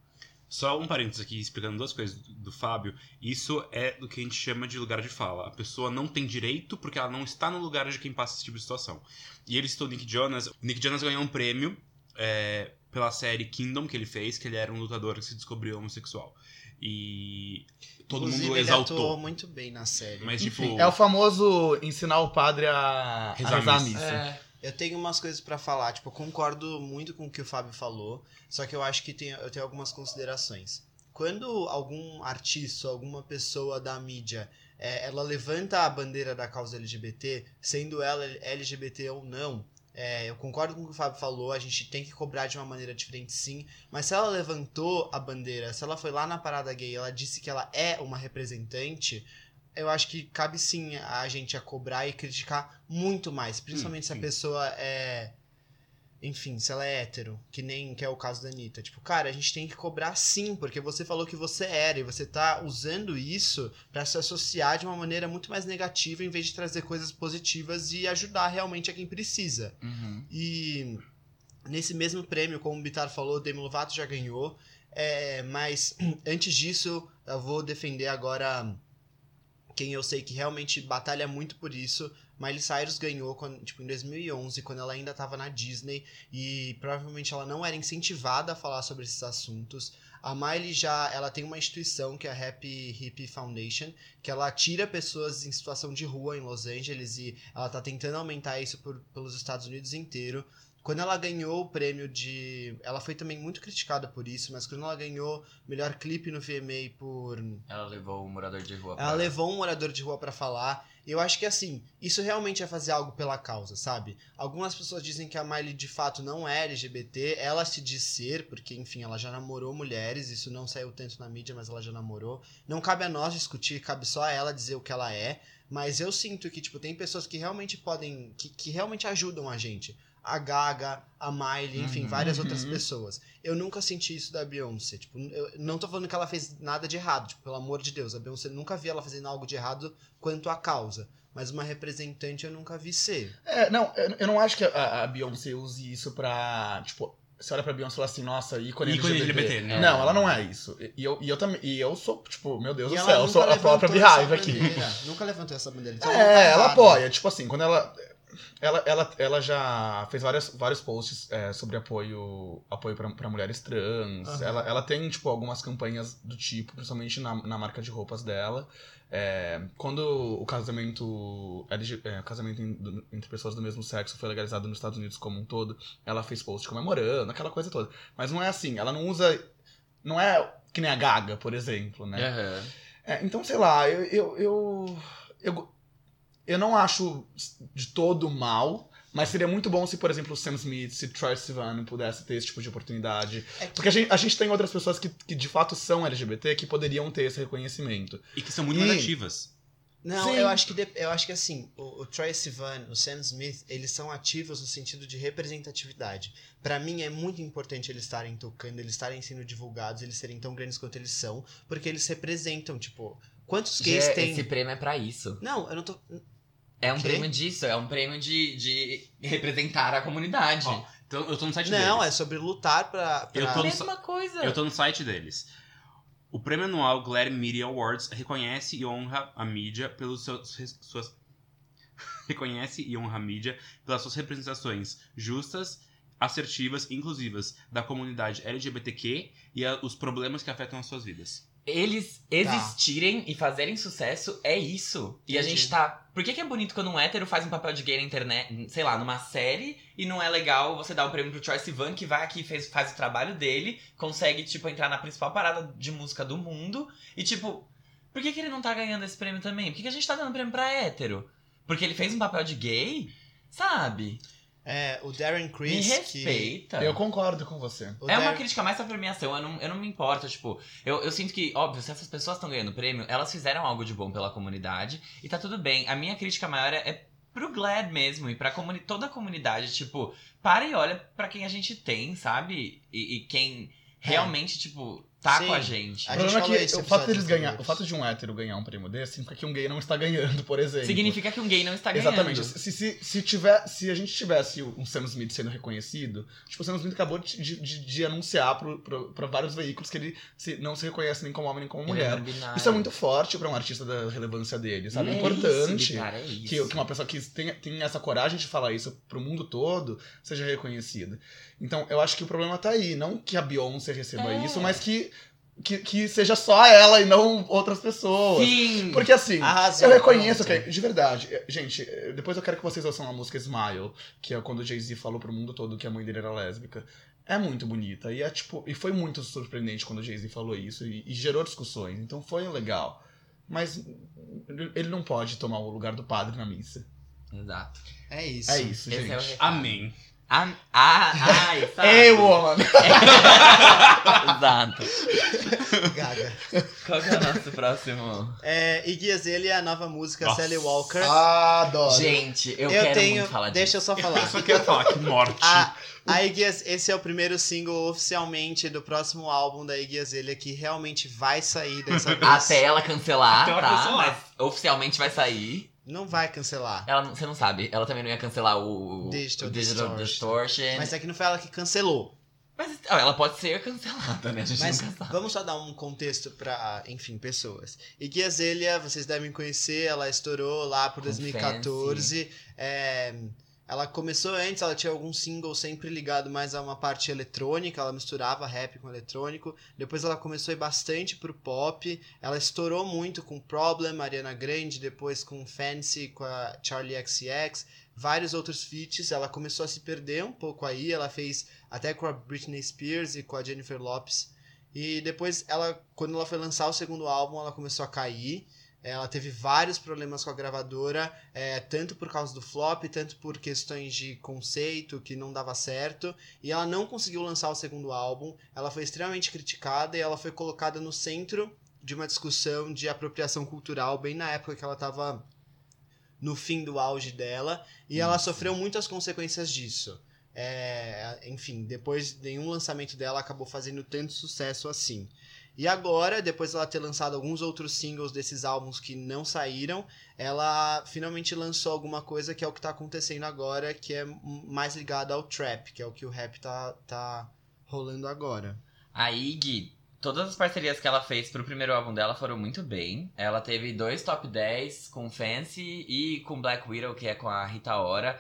Só um parênteses aqui, explicando duas coisas do, do Fábio. Isso é do que a gente chama de lugar de fala. A pessoa não tem direito porque ela não está no lugar de quem passa esse tipo de situação. E ele citou o Nick Jonas. O Nick Jonas ganhou um prêmio é, pela série Kingdom que ele fez, que ele era um lutador que se descobriu homossexual. E todo Inclusive, mundo ele exaltou. atuou muito bem na série. Mas, Enfim, tipo, é o famoso ensinar o padre a, a Rezar a missa. missa. Eu tenho umas coisas pra falar, tipo, eu concordo muito com o que o Fábio falou, só que eu acho que tem, eu tenho algumas considerações. Quando algum artista, alguma pessoa da mídia, é, ela levanta a bandeira da causa LGBT, sendo ela LGBT ou não, é, eu concordo com o que o Fábio falou, a gente tem que cobrar de uma maneira diferente sim, mas se ela levantou a bandeira, se ela foi lá na parada gay, ela disse que ela é uma representante, eu acho que cabe sim a gente a cobrar e criticar muito mais, principalmente se a pessoa é. Enfim, se ela é hétero, que nem que é o caso da Anitta. Tipo, cara, a gente tem que cobrar sim, porque você falou que você era e você tá usando isso pra se associar de uma maneira muito mais negativa em vez de trazer coisas positivas e ajudar realmente a quem precisa. Uhum. E nesse mesmo prêmio, como o Bitar falou, Demi Lovato já ganhou. É, mas *clears throat* antes disso, eu vou defender agora quem eu sei que realmente batalha muito por isso, Miley Cyrus ganhou quando, tipo, em 2011, quando ela ainda tava na Disney e provavelmente ela não era incentivada a falar sobre esses assuntos. A Miley já, ela tem uma instituição que é a Happy Hippie Foundation, que ela tira pessoas em situação de rua em Los Angeles e ela tá tentando aumentar isso por, pelos Estados Unidos inteiro. Quando ela ganhou o prêmio de. Ela foi também muito criticada por isso, mas quando ela ganhou melhor clipe no VMA por. Ela levou o morador de rua Ela levou um morador de rua pra falar. Eu acho que assim, isso realmente é fazer algo pela causa, sabe? Algumas pessoas dizem que a Miley de fato não é LGBT, ela se diz ser, porque enfim, ela já namorou mulheres, isso não saiu tanto na mídia, mas ela já namorou. Não cabe a nós discutir, cabe só a ela dizer o que ela é. Mas eu sinto que, tipo, tem pessoas que realmente podem. que, que realmente ajudam a gente a Gaga, a Miley, enfim, Uhum. várias outras pessoas. Eu nunca senti isso da Beyoncé. Tipo, eu não tô falando que ela fez nada de errado, tipo, pelo amor de Deus. A Beyoncé nunca vi ela fazendo algo de errado quanto à causa. Mas uma representante eu nunca vi ser. É, não, eu, não acho que a, a Beyoncé use isso pra. Tipo, você olha pra Beyoncé e fala assim, nossa, ícone, Ícone LGBT. LGBT, né? Não, ela não é isso. E eu, e eu também. E eu sou, tipo, meu Deus E do ela céu, eu sou a própria Beehive aqui. Nunca levantou essa bandeira. Então, tá É, ela errado. apoia. Tipo assim, quando ela. Ela, ela, ela já fez várias, vários posts é, sobre apoio apoio pra, pra mulheres trans. Aham. Ela, ela tem, tipo, algumas campanhas do tipo, principalmente na, na marca de roupas dela. É, quando o casamento, LG é, o casamento entre pessoas do mesmo sexo foi legalizado nos Estados Unidos como um todo, ela fez post comemorando, aquela coisa toda. Mas não é assim, ela não usa. Não é que nem a Gaga, por exemplo, né? Aham. É, então, sei lá, eu, eu, eu, eu, eu não acho de todo mal, mas seria muito bom se, por exemplo, o Sam Smith, se Troy Sivan pudesse ter esse tipo de oportunidade. É que- Porque a gente, a gente tem outras pessoas que, que de fato são LGBT que poderiam ter esse reconhecimento. E que são muito E- mais ativas. Não, Sim. eu acho que de- eu acho que assim, o, o Troy Sivan, o Sam Smith, eles são ativos no sentido de representatividade. Pra mim é muito importante eles estarem tocando, eles estarem sendo divulgados, eles serem tão grandes quanto eles são, porque eles representam, tipo, quantos gays Gê, tem? Esse prêmio é pra isso. Não, eu não tô É um Quê? prêmio disso, é um prêmio de, de representar a comunidade. Ó, Então, eu tô no site Não, é deles. sobre lutar pra, pra... Eu tô no- Mesma coisa. Eu tô no site deles. O prêmio anual Glare Media Awards reconhece e honra a mídia pelos seus suas *laughs* reconhece e honra a mídia pelas suas representações justas, assertivas e inclusivas da comunidade LGBTQ e a- os problemas que afetam as suas vidas. Eles existirem e fazerem sucesso é isso. E a gente tá. Por que, que é bonito quando um hétero faz um papel de gay na internet, sei lá, numa série, e não é legal você dar o prêmio pro Troy Sivan, que vai aqui e fez, faz o trabalho dele, consegue, tipo, entrar na principal parada de música do mundo, e tipo, por que, que ele não tá ganhando esse prêmio também? Por que, que a gente tá dando prêmio pra hétero? Porque ele fez um papel de gay? Sabe? É, o Darren Me Criss, que... respeita. Eu concordo com você. o É uma crítica mais pra premiação, eu não, eu não me importo, tipo, eu, eu sinto que, óbvio, se essas pessoas estão ganhando prêmio, elas fizeram algo de bom pela comunidade e tá tudo bem. A minha crítica maior é, é pro Glad mesmo e pra comuni toda a comunidade, tipo, para e olha pra quem a gente tem, sabe? E, e quem realmente, tipo, tá Sim. com a gente. A o gente problema é que o fato, deles ganhar, anterior. o fato de um hétero ganhar um prêmio desse significa que um gay não está ganhando, por exemplo. Significa que um gay não está ganhando. Exatamente. Se, se, se, tiver, se a gente tivesse um Sam Smith sendo reconhecido, tipo, o Sam Smith acabou de, de, de anunciar pro, pro, pra vários veículos que ele se- não se reconhece nem como homem nem como Ele mulher. binário. Isso é muito forte pra um artista da relevância dele, sabe? É, É importante isso, cara, é isso. que, que uma pessoa que tem, tem essa coragem de falar isso pro mundo todo seja reconhecida. Então, eu acho que o problema tá aí. Não que a Beyoncé receba É. isso, mas que, que, que seja só ela e não outras pessoas. Sim! Porque assim, Arrasou, eu reconheço que, de verdade, eh, gente, eh, depois eu quero que vocês ouçam a música Smile, que é quando o Jay-Z falou pro mundo todo que a mãe dele era lésbica. É muito bonita. E é tipo. E foi muito surpreendente quando o Jay-Z falou isso e, e gerou discussões. Então foi legal. Mas ele não pode tomar o lugar do padre na missa. Exato. É isso. É isso, Esse gente. é o recado. Amém. Ah, ah, *laughs* ai, sabe? Ei, woman! *laughs* Exato. Gaga. Qual que é o nosso próximo? É, Iggy Azalea, a nova música Nossa. Sally Walker. Adoro. Gente, eu, eu quero tenho. muito falar deixa disso. eu só falar. Eu só quero falar que morte. A, a Iggy esse é o primeiro single oficialmente do próximo álbum da Iggy Azalea que realmente vai sair dessa *laughs* vez. Até ela cancelar, Até ela tá? cancelar. Mas oficialmente vai sair. Não vai cancelar. Ela, você não sabe, ela também não ia cancelar o, Digital o Digital Distortion. Distortion. Mas é que não foi ela que cancelou. Mas ela pode ser cancelada, né? A gente Mas nunca sabe. vamos só dar um contexto pra, enfim, pessoas. Iggy Azalea, vocês devem conhecer, ela estourou lá por Com 2014. É, ela começou antes, ela tinha alguns singles sempre ligado mais a uma parte eletrônica, ela misturava rap com eletrônico. Depois ela começou a ir bastante pro pop. Ela estourou muito com Problem, Ariana Grande, depois com Fancy, com a Charlie XCX, vários outros feats. Ela começou a se perder um pouco aí, ela fez até com a Britney Spears e com a Jennifer Lopez. E depois, ela, quando ela foi lançar o segundo álbum, ela começou a cair. Ela teve vários problemas com a gravadora, é, tanto por causa do flop, tanto por questões de conceito que não dava certo. E ela não conseguiu lançar o segundo álbum. Ela foi extremamente criticada e ela foi colocada no centro de uma discussão de apropriação cultural, bem na época que ela estava no fim do auge dela. E ela sofreu muitas consequências disso. É, enfim, depois nenhum lançamento dela acabou fazendo tanto sucesso assim. E agora, depois dela ter lançado alguns outros singles desses álbuns que não saíram, ela finalmente lançou alguma coisa que é o que tá acontecendo agora, que é mais ligado ao trap, que é o que o rap tá, tá rolando agora. A Iggy, todas as parcerias que ela fez pro primeiro álbum dela foram muito bem. Ela teve dois top 10 com Fancy e com Black Widow, que é com a Rita Ora.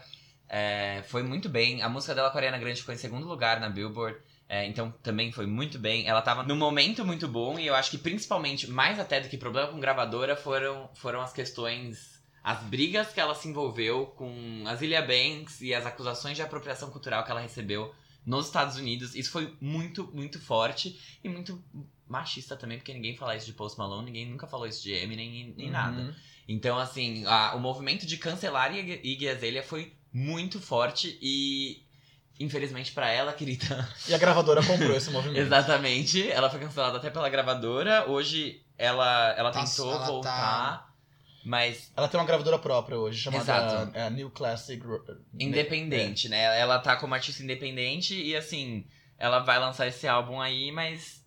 É, foi muito bem. A música dela com a Ariana Grande ficou em segundo lugar na Billboard. É, então também foi muito bem. Ela tava num momento muito bom e eu acho que principalmente, mais até do que problema com gravadora, foram, foram as questões, as brigas que ela se envolveu com a Zilia Banks e as acusações de apropriação cultural que ela recebeu nos Estados Unidos. Isso foi muito, muito forte e muito machista também, porque ninguém fala isso de Post Malone, ninguém nunca falou isso de Eminem nem, nem nada. Uhum. Então, assim, a- o movimento de cancelar Iggy Azalea foi muito forte e, infelizmente pra ela, querida, E a gravadora comprou esse *laughs* movimento. exatamente, ela foi cancelada até pela gravadora. Hoje ela, ela Tá- tentou ela tá- voltar, mas Ela tem uma gravadora própria hoje, chamada Exato. é, New Classic. Ro- independente, né? Ela tá como artista independente e, assim, ela vai lançar esse álbum aí, mas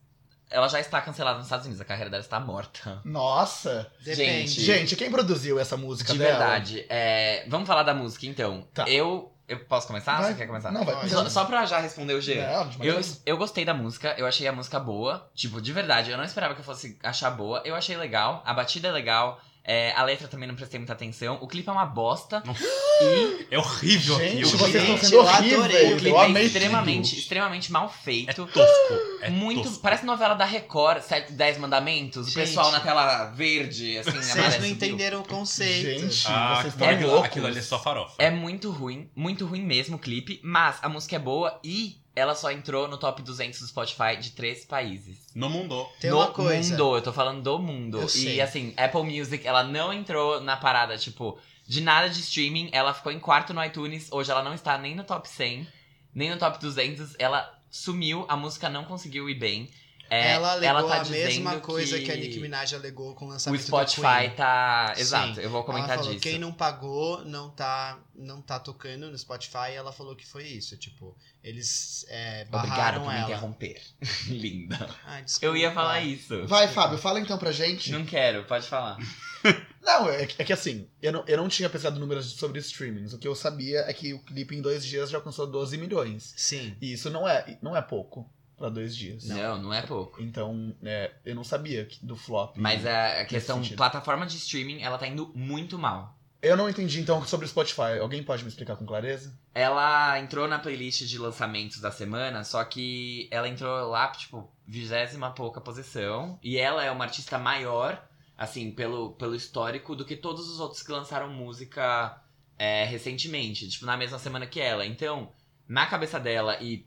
ela já está cancelada nos Estados Unidos. A carreira dela está morta. Nossa! Depende. Gente, Gente, quem produziu essa música De dela? verdade. É, vamos falar da música, então. Tá. Eu. Eu posso começar? Vai. Você quer começar? Não, vai. Só, só pra já responder o G. Não, de Eu, eu gostei da música, eu achei a música boa. Tipo, de verdade, eu não esperava que eu fosse achar boa. Eu achei legal, a batida é legal. É, a letra também não prestei muita atenção. O clipe é uma bosta. Nossa. *gasps* E É horrível Gente, aquilo. vocês estão sendo o clipe é extremamente, tudo. extremamente mal É feito. tosco. É muito. tosco. Parece novela da Record, 7, 10 mandamentos. Gente. O pessoal na tela verde, assim, Vocês amarelo, não entenderam o conceito. Gente, Ah, vocês estão loucos. aquilo ali é só farofa. É muito ruim, muito ruim mesmo o clipe, mas a música é boa e ela só entrou no top 200 do Spotify de três países. No mundo. Tem no uma coisa. mundo, eu tô falando do mundo. Eu e sei. assim, Apple Music, ela não entrou na parada, tipo, de nada de streaming, ela ficou em quarto no iTunes, hoje ela não está nem no top 100, nem no top 200, ela sumiu, a música não conseguiu ir bem. É, ela alegou tá a mesma dizendo coisa que... a Nicki Minaj alegou com o O lançamento do Spotify Queen. tá. Sim. Exato, eu vou Ela comentar falou, disso. quem não pagou não tá, não tá tocando no Spotify. E ela falou que foi isso. Tipo, eles é, Obrigado barraram por me ela. interromper. *laughs* Linda. Ai, desculpa. Eu ia falar isso. Vai, Fábio, fala então pra gente. Não quero, pode falar. *laughs* Não, é, que- é que assim, eu não, eu não tinha pesquisado números sobre streamings. O que eu sabia é que o clipe em dois dias já alcançou 12 milhões. Sim. E isso não é, não é pouco pra dois dias. Não, não é pouco. Então, é, eu não sabia do flop. Mas a, a questão sentido. plataforma de streaming, ela tá indo muito mal. Eu não entendi então sobre o Spotify. Alguém pode me explicar com clareza? Ela entrou na playlist de lançamentos da semana, só que ela entrou lá, tipo, vigésima pouca posição. E ela é uma artista maior, assim, pelo, pelo histórico, do que todos os outros que lançaram música é, recentemente. Tipo, na mesma semana que ela. Então, na cabeça dela, e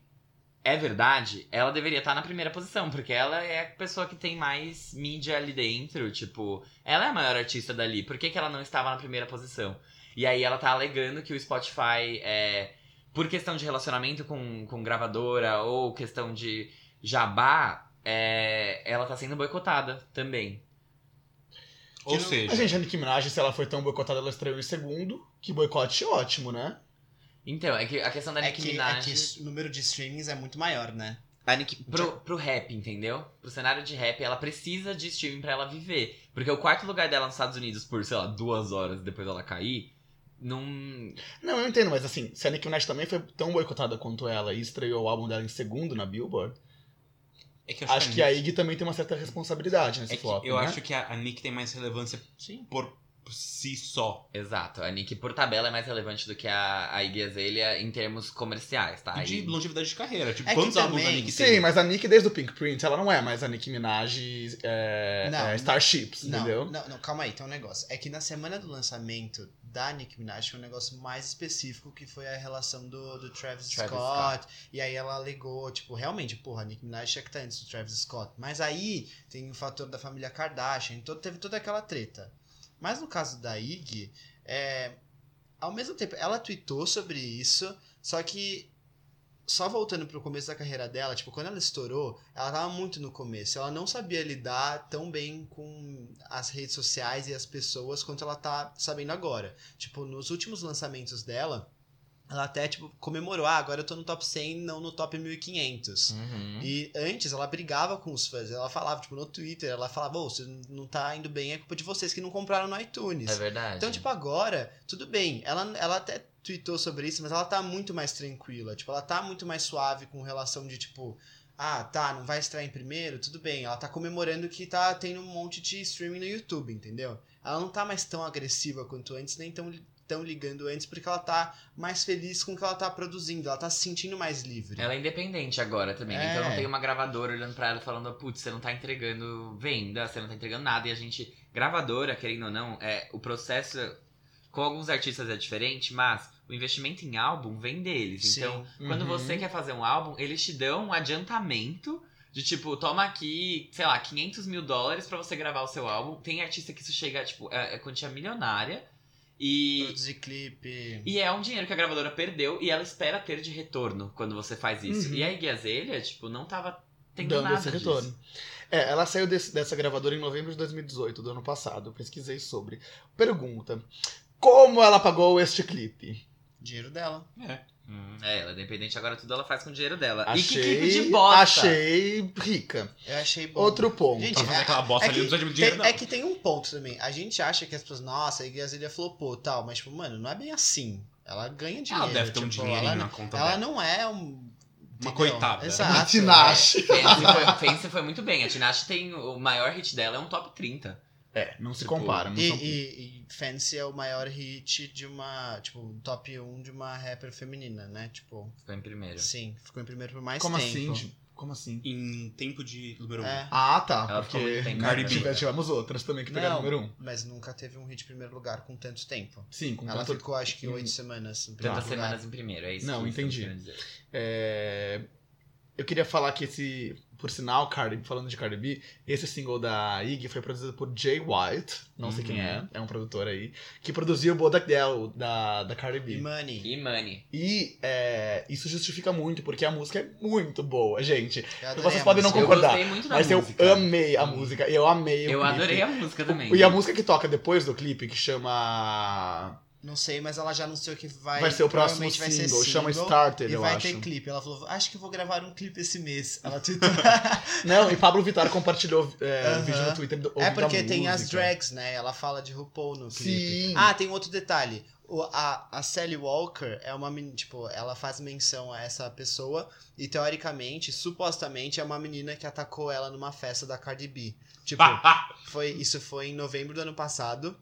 é verdade, ela deveria estar na primeira posição, porque ela é a pessoa que tem mais mídia ali dentro. Tipo, ela é a maior artista dali. Por que, que ela não estava na primeira posição? E aí ela tá alegando que o Spotify é. Por questão de relacionamento com, com gravadora ou questão de jabá, é, ela tá sendo boicotada também. Ou seja, A gente, a Nicki Minaj, se ela foi tão boicotada, ela estreou em segundo. Que boicote ótimo, né? Então, é que a questão da É Nicki que, é Minaj. que o número de streamings é muito maior, né? A Nicki, pro, pro rap, entendeu? Pro cenário de rap, ela precisa de streaming pra ela viver. Porque o quarto lugar dela nos Estados Unidos, por, sei lá, duas horas depois dela cair, Não. Não, eu entendo, mas assim, se a Nicki Minaj também foi tão boicotada quanto ela e estreou o álbum dela em segundo na Billboard, É que eu acho que a Nick- Iggy também tem uma certa responsabilidade nesse é que flop, eu né? acho que a, a Nick tem mais relevância por, por si só. Exato. A Nick, por tabela, é mais relevante do que a, a Iggy Azalea em termos comerciais, tá? E de E- longevidade de carreira. Tipo, É que quantos álbuns a também- Nick Sim, tem? mas a Nicki desde o Pink Print, ela não é mais a Nicki Minaj é, Não, é, Starships, Não, entendeu? não, não, calma aí, tem um negócio. É que na semana do lançamento da Nicki Minaj foi um negócio mais específico que foi a relação do, do Travis, Travis Scott. E aí ela alegou, tipo, realmente, porra, a Nicki Minaj tinha que estar antes do Travis Scott. Mas aí tem o fator da família Kardashian, então teve toda aquela treta. Mas no caso da Iggy, é, ao mesmo tempo, ela tweetou sobre isso, só que só voltando pro começo da carreira dela, tipo, quando ela estourou, ela tava muito no começo. Ela não sabia lidar tão bem com as redes sociais e as pessoas quanto ela tá sabendo agora. Tipo, nos últimos lançamentos dela, ela até, tipo, comemorou, ah, agora eu tô no top 100, não no top 1500. Uhum. E antes ela brigava com os fãs, ela falava, tipo, no Twitter, ela falava, ô, você não tá indo bem, é culpa de vocês que não compraram no iTunes. É verdade. Então, tipo, agora, tudo bem. Ela, ela até tweetou sobre isso, mas ela tá muito mais tranquila. Tipo, ela tá muito mais suave com relação de, tipo, ah, tá, não vai estrear em primeiro, tudo bem. Ela tá comemorando que tá tendo um monte de streaming no YouTube, entendeu? Ela não tá mais tão agressiva quanto antes, nem tão, tão ligando antes, porque ela tá mais feliz com o que ela tá produzindo. Ela tá se sentindo mais livre. Ela é independente agora também? É. Então não tem uma gravadora olhando pra ela falando, putz, você não tá entregando venda, você não tá entregando nada. E a gente, gravadora, querendo ou não, é, o processo com alguns artistas é diferente, mas o investimento em álbum vem deles. Sim. Então, quando Uhum. você quer fazer um álbum, eles te dão um adiantamento de tipo, toma aqui, sei lá, 500 mil dólares pra você gravar o seu álbum. Tem artista que isso chega, tipo, é, é quantia milionária. E Produzir clipe. e é um dinheiro que a gravadora perdeu e ela espera ter de retorno quando você faz isso. Uhum. E a Iggy Azalea, tipo, não tava tendo Dando nada esse disso. retorno. É, ela saiu desse- dessa gravadora em novembro de 2018, do ano passado. Eu pesquisei sobre. Pergunta: Como ela pagou este clipe? Dinheiro dela. É. Hum, é, ela é independente, agora tudo ela faz com o dinheiro dela. Achei, e que clipe de bosta! achei rica. Eu achei bom. Outro ponto. Gente, Pra fazer é- aquela bosta é ali, não que precisa de tem- dinheiro, não. É que tem um ponto também. A gente acha que as pessoas, nossa, a Azalea flopou tal, mas, tipo, mano, não é bem assim. Ela ganha dinheiro. Ela deve ter um tipo, dinheirinho ela, na conta ela dela. não é um. Uma entendeu? coitada. Exato. Uma Tinashe. Fancy foi, Fancy foi muito bem. A Tinashe tem. O maior hit dela é um top 30. É, não se Tipo, compara. Não E, são- e, e Fancy é o maior hit de uma. Tipo, um top 1 de uma rapper feminina, né? Tipo, Ficou em primeiro. sim, ficou em primeiro por mais Como tempo. assim? gente? Como assim? Em tempo de número 1. Um. É, Ah, tá. Ela porque? B. tivemos, tivemos outras também que pegaram Não. número um. mas nunca teve um hit em primeiro lugar com tanto tempo. Sim, com Ela tanto- ficou, acho que, em- oito semanas em primeiro Tantas lugar. semanas em primeiro, é isso Não, que entendi. querendo dizer. É, Eu queria falar que esse, por sinal, Cardi, falando de Cardi B, esse single da Iggy foi produzido por Jay White, não sei quem é, Uhum. é um produtor aí, que produziu o Bodak Del da, da Cardi E B. Money. E Money. E é, isso justifica muito, porque a música é muito boa, gente. Vocês podem não música. Eu concordar, gostei muito da Mas música. eu amei a Hum. música, eu amei o Eu clipe. adorei a música também. E a música que toca depois do clipe, que chama... Não sei, mas ela já anunciou que vai. Vai, ser o próximo vai ser single, chama single Starter, E eu vai acho. ter clipe. Ela falou, acho que vou gravar um clipe esse mês. Ela *laughs* tweetou. Não, e Pablo Vittar compartilhou é, Aham. vídeo no Twitter do, é porque tem as drags, né? Ela fala de RuPaul no clipe. Sim. Ah, tem um outro detalhe. O, a, a Sally Walker é uma menina, tipo, ela faz menção a essa pessoa e teoricamente, supostamente, é uma menina que atacou ela numa festa da Cardi B. Tipo, *laughs* foi, isso foi em novembro do ano passado.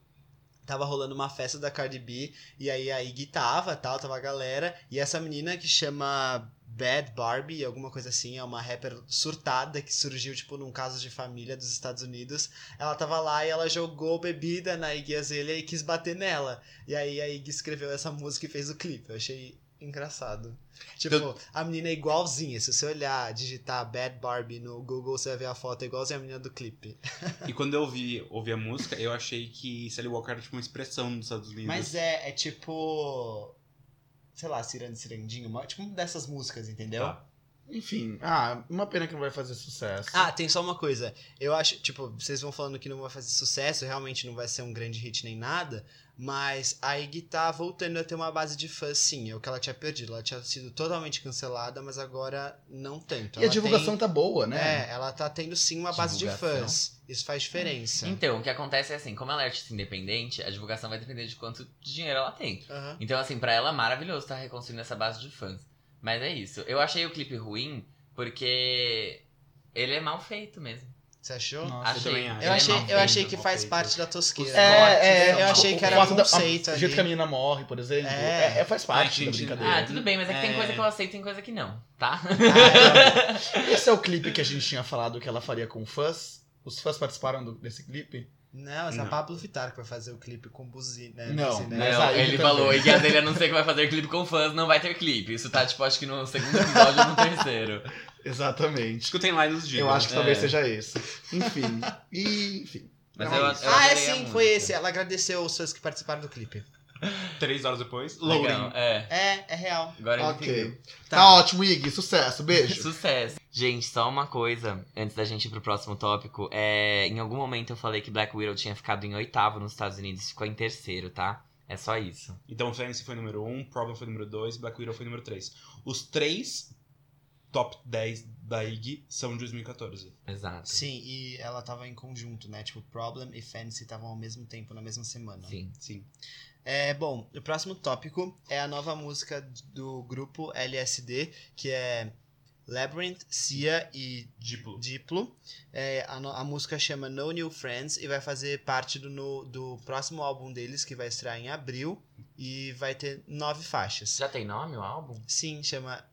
Tava rolando uma festa da Cardi B e aí a Iggy tava, tal, tava a galera. E essa menina que chama Bad Barbie, alguma coisa assim, é uma rapper surtada que surgiu, tipo, num caso de família dos Estados Unidos. Ela tava lá e ela jogou bebida na Iggy Azalea e quis bater nela. E aí a Iggy escreveu essa música e fez o clipe. Eu achei engraçado. Tipo, a menina é igualzinha. Se você olhar, digitar Bad Barbie no Google, você vai ver a foto é igualzinha a menina do clipe. E quando eu ouvi, ouvi a música, eu achei que Sally Walker era tipo uma expressão dos Estados Unidos. Mas é, é tipo. Sei lá, Ciranda Cirandinho, uma- tipo uma dessas músicas, entendeu? Tá. Enfim, ah, uma pena que não vai fazer sucesso. Ah, tem só uma coisa. Eu acho, tipo, vocês vão falando que não vai fazer sucesso, realmente não vai ser um grande hit nem nada, mas a Iggy tá voltando a ter uma base de fãs, sim. É o que ela tinha perdido. Ela tinha sido totalmente cancelada, mas agora não tanto. e a Ela divulgação tem- tá boa, né? É, ela tá tendo sim uma base de fãs. Isso faz diferença. Então, o que acontece é assim, como ela é artista independente, a divulgação vai depender de quanto dinheiro ela tem. Aham. Então, assim, pra ela é maravilhoso estar reconstruindo essa base de fãs. Mas é isso. Eu achei o clipe ruim porque ele é mal feito mesmo. Você achou? Nossa, Achei. também acho. Ele Eu é achei, eu feito, achei que faz feito. parte da tosqueira. Os É, é, eu eu achei que era da- conceito O jeito que a menina morre, por exemplo. É. É, é, faz parte da brincadeira. Ah, tudo bem, mas é que tem É. coisa que eu aceito e tem coisa que não, tá? Ah, *laughs* Esse é o clipe que a gente tinha falado que ela faria com fãs. Os fãs participaram do- desse clipe? Não, essa é a Não. Pablo Vittar que vai fazer o clipe com buzina. né? Não, Não, ele também. falou, e a dele anuncia que vai fazer clipe com fãs, não vai ter clipe. Isso tá, tipo, acho que no segundo episódio ou no terceiro. *laughs* Exatamente. Escutem lá e nos digam. Eu acho que É. talvez seja esse. Enfim. E, enfim. Mas eu, é isso. eu Ah, é sim, foi esse. Ela agradeceu os fãs que participaram do clipe. *laughs* Três horas depois, Legal, é. É, é real. Agora ele Ok. entendeu. Tá. ótimo, Ig. Sucesso. Beijo. *laughs* Sucesso. Gente, só uma coisa, antes da gente ir pro próximo tópico. É, em algum momento eu falei que Black Widow tinha ficado em oitavo nos Estados Unidos, ficou em terceiro, tá? É só isso. Então Fancy foi número 1, um, Problem foi número 2, Black Widow foi número 3. Os três top 10 da IG são de 2014. Exato. Sim, e ela tava em conjunto, né? Tipo, Problem e Fantasy estavam ao mesmo tempo, na mesma semana. Sim. Sim. É, bom, o próximo tópico é a nova música do grupo LSD, que é Labyrinth, Cia e Diplo. Diplo. É, a, a música chama No New Friends e vai fazer parte do, no- do próximo álbum deles, que vai estrear em abril. E vai ter nove faixas. Já tem nome o álbum? Sim, chama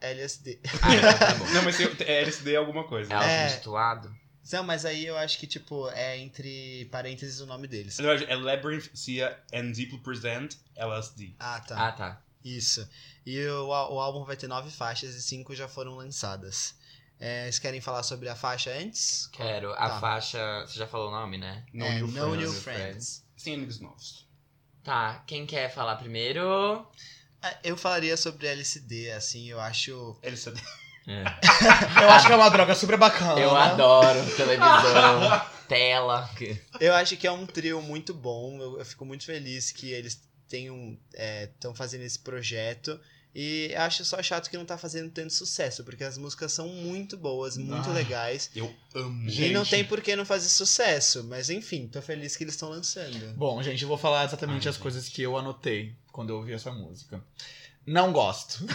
LSD. Ah, então tá bom. Não, mas tem- é LSD alguma coisa. É É. auto-intitulado? Não, mas aí eu acho que, tipo, é entre parênteses o nome deles. Na verdade, é Labyrinth, Cia and Diplo Present LSD. Ah, tá. Ah, tá. Isso. E o, o álbum vai ter nove faixas e cinco já foram lançadas. É, vocês querem falar sobre a faixa antes? Quero. A Tá. faixa. Você já falou o nome, né? No é, New No Friends. New New Friends. Sem amigos novos. Tá, quem quer falar primeiro? Ah, Eu falaria sobre LSD, assim, eu acho. LSD. Eu acho que é uma droga super bacana. Eu adoro televisão, *laughs* tela. Eu acho que é um trio muito bom. Eu, eu fico muito feliz que eles tenham. estão fazendo esse projeto. E acho só chato que não tá fazendo tanto sucesso, porque as músicas são muito boas, muito Ah. legais. Eu amo. Gente. E não tem por que não fazer sucesso. Mas enfim, tô feliz que eles estão lançando. Bom, gente, eu vou falar exatamente Ai, as gente. coisas que eu anotei quando eu ouvi essa música. Não gosto. *laughs*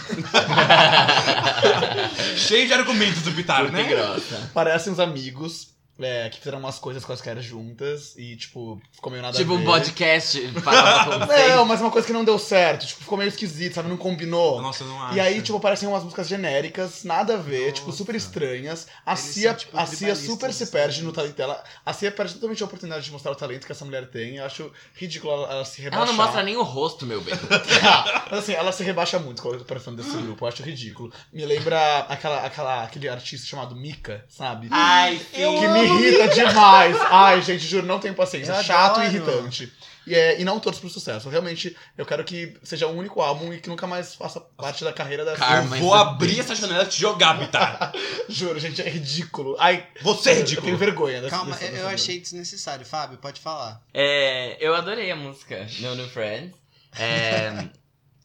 Cheio de argumentos do e né? grossa. Parecem uns amigos é, que fizeram umas coisas quaisquer juntas e, tipo, ficou meio nada Tipo a um ver. podcast com *laughs* Não, mas uma coisa que não deu certo. Tipo, ficou meio esquisito, sabe? Não combinou. Nossa, eu não acho. E aí, tipo, parecem umas músicas genéricas, nada a ver, Nossa. tipo, super estranhas. A Eles Cia, são, tipo, a Cia super se assim. perde no talento dela. A Cia perde totalmente a oportunidade de mostrar o talento que essa mulher tem. Eu acho ridículo ela, ela se Ela rebaixar. não mostra nem o rosto, meu bem. *laughs* Mas assim, ela se rebaixa muito com a comparação desse grupo. Eu acho ridículo. Me lembra aquela, aquela, aquele artista chamado Mika, sabe? Ai, que me irrita *laughs* demais. Ai, gente, juro, não tenho paciência. Eu Chato e adoro. irritante. E, é, e não todos pro sucesso. Realmente, eu quero que seja o único álbum e que nunca mais faça parte da carreira dessa. Karma. Eu vou abrir essa janela e te jogar, Bitar. *laughs* Juro, gente, é ridículo. Ai, Você é Eu tenho ridículo. vergonha dessa Calma, dessa- eu, dessa eu achei desnecessário. Fábio, pode falar. É, eu adorei a música No New Friends. É,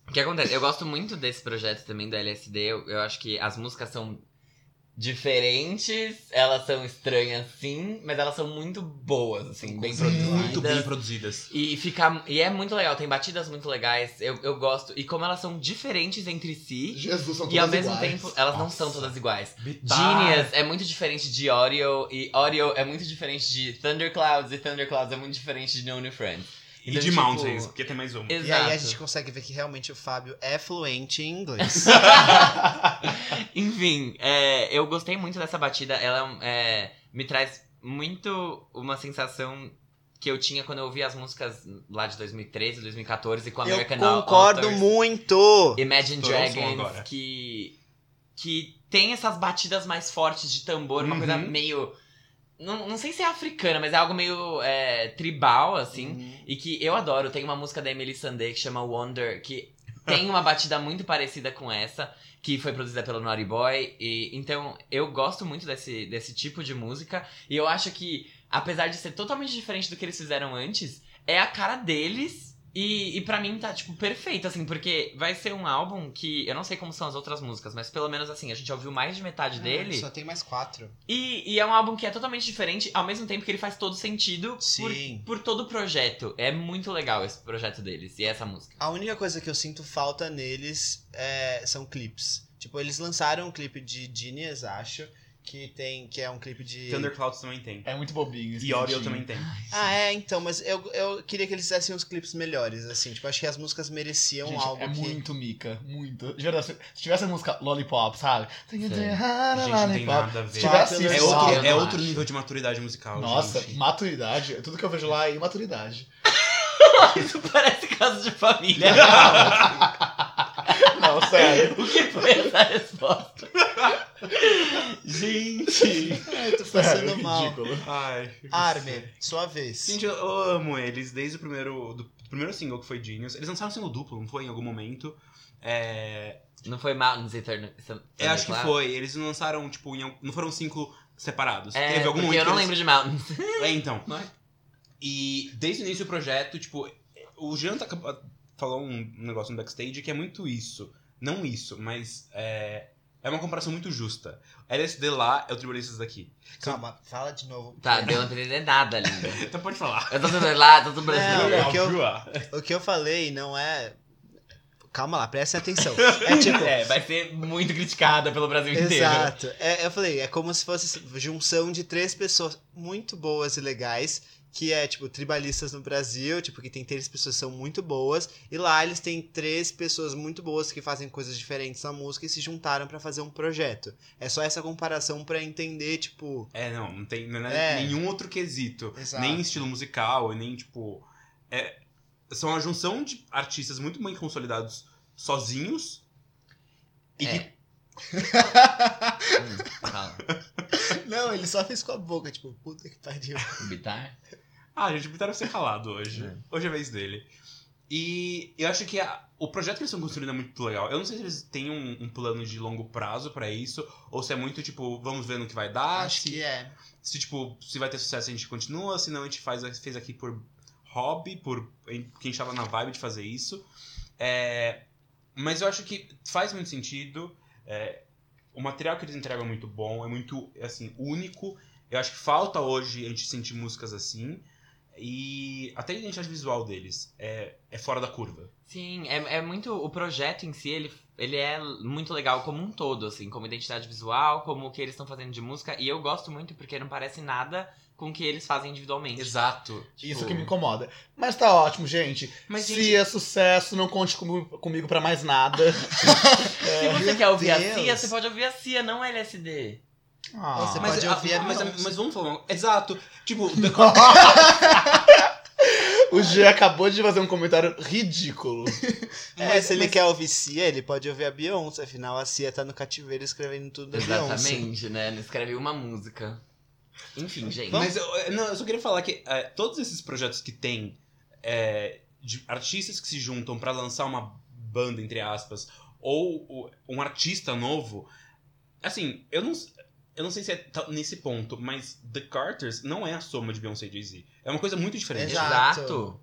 o que acontece? Eu gosto muito desse projeto também do LSD. Eu, eu acho que as músicas são diferentes, elas são estranhas sim, mas elas são muito boas, assim, bem produzidas. Muito bem produzidas. E, fica, e é muito legal, tem batidas muito legais, eu, eu gosto. E como elas são diferentes entre si, Jesus, são e ao todas mesmo iguais. tempo elas não Nossa. são todas iguais. Bitar. Genius é muito diferente de Audio, e Audio é muito diferente de Thunderclouds, e Thunderclouds é muito diferente de No New Friends. E Então, de tipo, Mountains, porque tem mais um. Exato. E aí a gente consegue ver que realmente o Fábio é fluente em inglês. *laughs* Enfim, é, eu gostei muito dessa batida. Ela é, me traz muito uma sensação que eu tinha quando eu ouvi as músicas lá de 2013, 2014 com eu American concordo Authors, muito! Imagine som Dragons, que que tem essas batidas mais fortes de tambor, uma Uhum. coisa meio não, não sei se é africana, mas é algo meio é, tribal assim. Uhum. E que eu adoro. Tem uma música da Emily Sandé que chama Wonder, que tem uma batida muito parecida com essa, que foi produzida pelo Naughty Boy. E, então, eu gosto muito desse, desse tipo de música. E eu acho que, apesar de ser totalmente diferente do que eles fizeram antes, é a cara deles. E, e para mim tá, tipo, perfeito, assim, porque vai ser um álbum que. Eu não sei como são as outras músicas, mas pelo menos assim, a gente ouviu mais de metade dele. Ah, Só tem mais quatro. E, e é um álbum que é totalmente diferente, ao mesmo tempo que ele faz todo sentido Sim. por, por todo o projeto. É muito legal esse projeto deles e essa música. A única coisa que eu sinto falta neles é, são clipes. Tipo, eles lançaram um clipe de Genius, acho, que tem que é um clipe de Thunderclouds também tem. É muito bobinho. E Oriel esquisitinho. também tem. Ah, é, então, mas eu, eu queria que eles fizessem uns clipes melhores, assim. Tipo, acho que as músicas mereciam Gente, algo é que. muito mica, muito. Verdade, se se tivesse a música Lollipop, sabe? Gente, não tem nada a ver. Se tivesse É É outro, é outro nível de maturidade musical, Nossa, gente. maturidade. Tudo que eu vejo lá é imaturidade. *laughs* Isso parece caso de família. *laughs* *laughs* Não, sério. o que foi essa resposta? Gente! Ai, tô passando sério, mal. ridículo. Ai. Armin, sua vez. Gente, eu amo eles desde o primeiro, do, do primeiro single que foi Genius. Eles lançaram um single duplo, não foi? Em algum momento. É, Não foi Mountains Eternal? eu acho que foi. Eles não lançaram, tipo, em, não foram cinco separados. É, Teve algum momento eu não lembro de Mountains. É, então. Não é? E desde o início do projeto, tipo, o Jean tá, falou um negócio no backstage que é muito isso. Não isso, mas é, é uma comparação muito justa. LSD lá é o Tribalistas daqui. Calma, fala de novo. Tá, deu não entender nada, linda. *laughs* Então pode falar. Eu tô tudo lá, tô tudo Não, brasileiro. é que eu-. O que eu falei não é. Calma lá, prestem atenção. *laughs* É tipo. É, vai ser muito criticada pelo Brasil inteiro. Exato. É, eu falei, é como se fosse junção de três pessoas muito boas e legais, que é, tipo, tribalistas no Brasil, tipo, que tem três pessoas que são muito boas, e lá eles têm três pessoas muito boas que fazem coisas diferentes na música e se juntaram pra fazer um projeto. É só essa comparação pra entender, tipo, É, não, não tem não é É. nenhum outro quesito. Exato. Nem estilo musical, e nem, tipo. É, são uma junção de artistas muito bem consolidados sozinhos. E É. que. *laughs* Hum, não, ele só fez com a boca, tipo, puta que pariu. Bitar? Ah, gente, vai ser calado hoje. É. Hoje é a vez dele. E eu acho que a- o projeto que eles estão construindo é muito legal. Eu não sei se eles têm um, um plano de longo prazo pra isso, ou se é muito tipo, vamos ver no que vai dar. Acho se, que é. se tipo, se vai ter sucesso a gente continua, se não a gente faz, fez aqui por hobby, por quem estava na vibe de fazer isso. É, mas eu acho que faz muito sentido. é, o material que eles entregam é muito bom, é muito assim único. Eu acho que falta hoje a gente sentir músicas assim. E até a identidade visual deles é, é fora da curva. Sim, é, é muito. O projeto em si, ele, ele é muito legal como um todo, assim, como identidade visual, como o que eles estão fazendo de música. E eu gosto muito porque não parece nada com o que eles fazem individualmente. Exato. Isso Tipo, que me incomoda. Mas tá ótimo, gente. Mas, Se gente- é sucesso, não conte comigo, comigo pra mais nada. *laughs* Se você quer ouvir a Deus. Cia, você pode ouvir a Cia, não LSD. Ah. Você Mas, pode ouvir a mas, mas vamos falar. uma- Exato. Tipo, *laughs* The o G acabou de fazer um comentário ridículo. *laughs* É, Mas- se ele mas- quer ouvir Cia, ele pode ouvir a Beyoncé. Afinal, a Cia tá no cativeiro escrevendo tudo da Beyoncé. Exatamente, né? Não escreve uma música. Enfim, gente. Mas eu, não, eu só queria falar que é, todos esses projetos que tem é, de artistas que se juntam pra lançar uma banda, entre aspas, ou um artista novo, assim, eu não, eu não sei se é nesse ponto, mas The Carters não é a soma de Beyoncé e Jay-Z. É uma coisa muito diferente. Exato. Exato.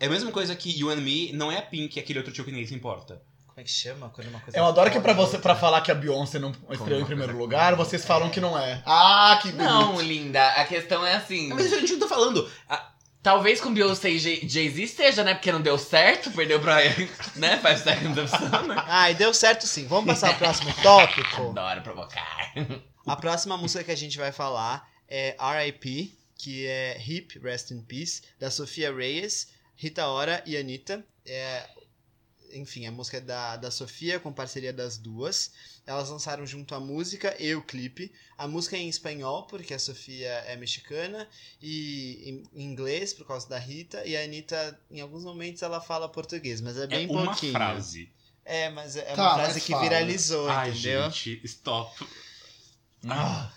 É a mesma coisa que You and Me não é a Pink, é aquele outro tio que ninguém se importa. Como é que chama? Quando uma coisa Eu adoro que pra você, pra falar que a Beyoncé não estreou em primeiro lugar, vocês falam que não é. Ah, que bonito. Não, linda. A questão é assim. Mas a gente não tá falando. a- Talvez com Beyoncé e Jay- Jay-Z esteja, né? Porque não deu certo, perdeu pra, *laughs* né? Five Seconds of Summer. Ai, deu certo sim. Vamos passar ao próximo tópico. Adoro provocar. *laughs* A próxima música que a gente vai falar é R.I.P., que é Hip, Rest in Peace, da Sofia Reyes, Rita Ora e Anitta. É, enfim, a música é da, da Sofia, com parceria das duas. Elas lançaram junto a música e o clipe. A música é em espanhol, porque a Sofia é mexicana, e em inglês, por causa da Rita, e a Anitta, em alguns momentos, ela fala português, mas é bem é uma pouquinho. frase. É, mas é Tá, uma frase mas que fala. viralizou, Ai, entendeu? gente, stop. Ah,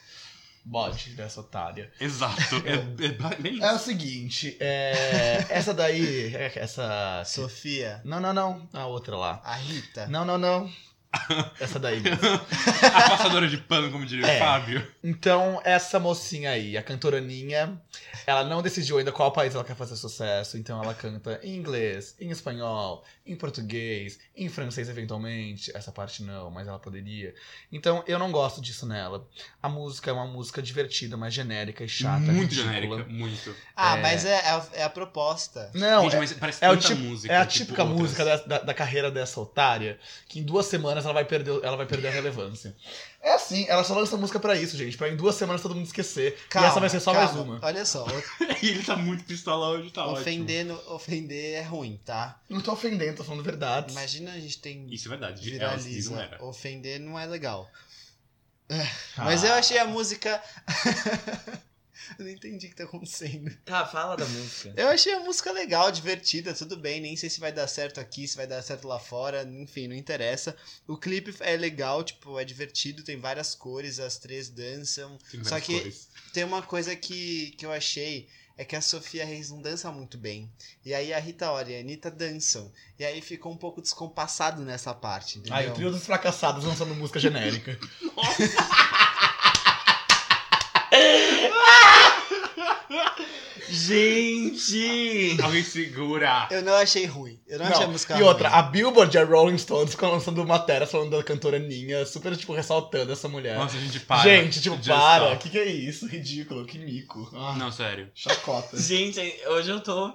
bode dessa otária. Exato. É, é bem É o isso. seguinte, é, essa daí, é, essa... Sofia, Não, não, não, a outra lá. a Rita. Não, não, não. Essa daí. *laughs* A passadora de pano, como diria É. o Fábio. Então, essa mocinha aí, a cantora Ninha, ela não decidiu ainda qual país ela quer fazer sucesso, então ela canta em inglês, em espanhol, em português, em francês eventualmente. Essa parte não, mas ela poderia. Então, eu não gosto disso nela. A música é uma música divertida, mas genérica e chata. muito ridícula. genérica, muito. Ah, É. mas é, é, a, é a proposta. Não, Gente, é, mas parece é o tanta tipo- música. é a tipo típica outras. música da, da, da carreira dessa otária, que em duas semanas ela vai perder, ela vai perder a relevância. É assim, ela só lança música pra isso, gente, pra em duas semanas todo mundo esquecer. e essa vai ser só calma. mais uma. Olha só, *laughs* E ele tá muito pistola hoje, tá ótimo. ofender, é ruim, tá? Não tô ofendendo, tô falando verdade. Imagina a gente tem Isso é verdade. Diz, viraliza. não era. Ofender não é legal. Ah. Mas eu achei a música. *laughs* *laughs* eu não entendi o que tá acontecendo. Tá, fala da música. Eu achei a música legal, divertida, tudo bem. Nem sei se vai dar certo aqui, se vai dar certo lá fora, enfim, não interessa. O clipe é legal, tipo, é divertido, tem várias cores, as três dançam. Tem Só que- cores. Tem uma coisa que, que eu achei. É que a Sofia Reis não dança muito bem. E aí a Rita Ora e a Anitta dançam. E aí ficou um pouco descompassado nessa parte, entendeu? Aí o trio dos fracassados lançando música genérica. *laughs* *laughs* *laughs* Gente! Alguém segura. Eu não achei ruim. Eu não, achei a música e outra, ruim. a Billboard e a Rolling Stones ficam lançando matéria falando da cantora Ninha, super, tipo, ressaltando essa mulher. Nossa, a gente para. gente, tipo, Just para. O que, que é isso? Ridículo, que mico. Ah, Não, sério. Chacota. Gente, hoje eu tô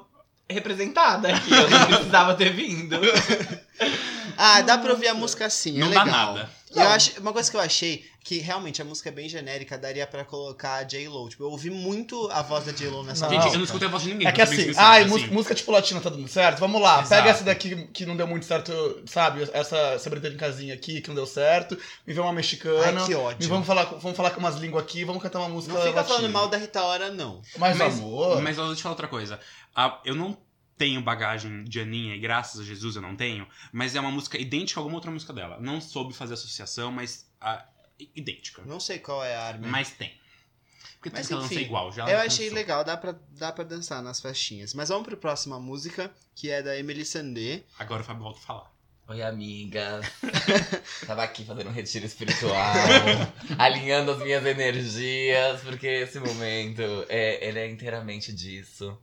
representada aqui. Eu não precisava ter vindo. *laughs* Ah, dá pra ouvir a música assim, é Não dá legal. nada. Eu acho, uma coisa que eu achei, que realmente a música é bem genérica, daria pra colocar a J-Lo. Tipo, eu ouvi muito a voz da J-Lo nessa Não. Gente, música. eu não escutei a voz de ninguém. É que assim, ai, assim. música, música tipo latina tá dando certo? Vamos lá, Exato. pega essa daqui que não deu muito certo, sabe? Essa, essa britânicazinha aqui que não deu certo. Me vê uma mexicana. Ai, que ódio. vamos falar, vamos falar com umas línguas aqui, vamos cantar uma música Não fica latina. falando mal da Rita Ora, não. Mas, Mas- amor... Mas eu vou te falar outra coisa. Ah, eu não tenho bagagem de Aninha, e graças a Jesus eu não tenho, mas é uma música idêntica a alguma outra música dela. Não soube fazer associação, mas ah, idêntica. Não sei qual é a arma. Mas tem. Porque Mas tem que enfim, ser igual. Já Eu achei legal, dá pra, dá pra dançar nas festinhas. Mas vamos pra próxima música, que é da Emily Sandé. Agora o Fábio volta a falar. Oi, amiga. *laughs* Tava aqui fazendo um retiro espiritual, *laughs* alinhando as minhas energias, porque esse momento, é, ele é inteiramente disso.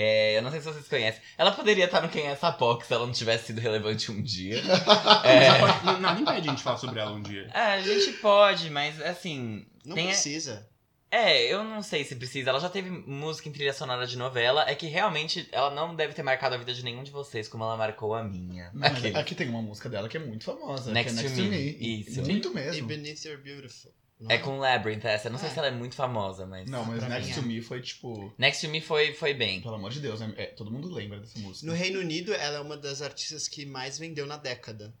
É, eu não sei se vocês conhecem. Ela poderia estar no Quem é essa POC se ela não tivesse sido relevante um dia. *laughs* É, não, não impede a gente falar sobre ela um dia. é, a gente pode, mas assim. Não tem- precisa. É, eu não sei se precisa. Ela já teve música em trilha sonora de novela. É que realmente ela não deve ter marcado a vida de nenhum de vocês como ela marcou a minha. Não, Aquele. aqui tem uma música dela que é muito famosa, Next que é to Next to Me. Me. Isso. Muito E mesmo. Beneath Your Beautiful. Não É com Labyrinth essa. Eu não sei É. se ela é muito famosa, mas. Não, mas Pra Next mim to é. Me foi tipo... Next to Me foi, foi bem. Pelo amor de Deus, né? É, todo mundo lembra dessa música. No Reino Unido, ela é uma das artistas que mais vendeu na década.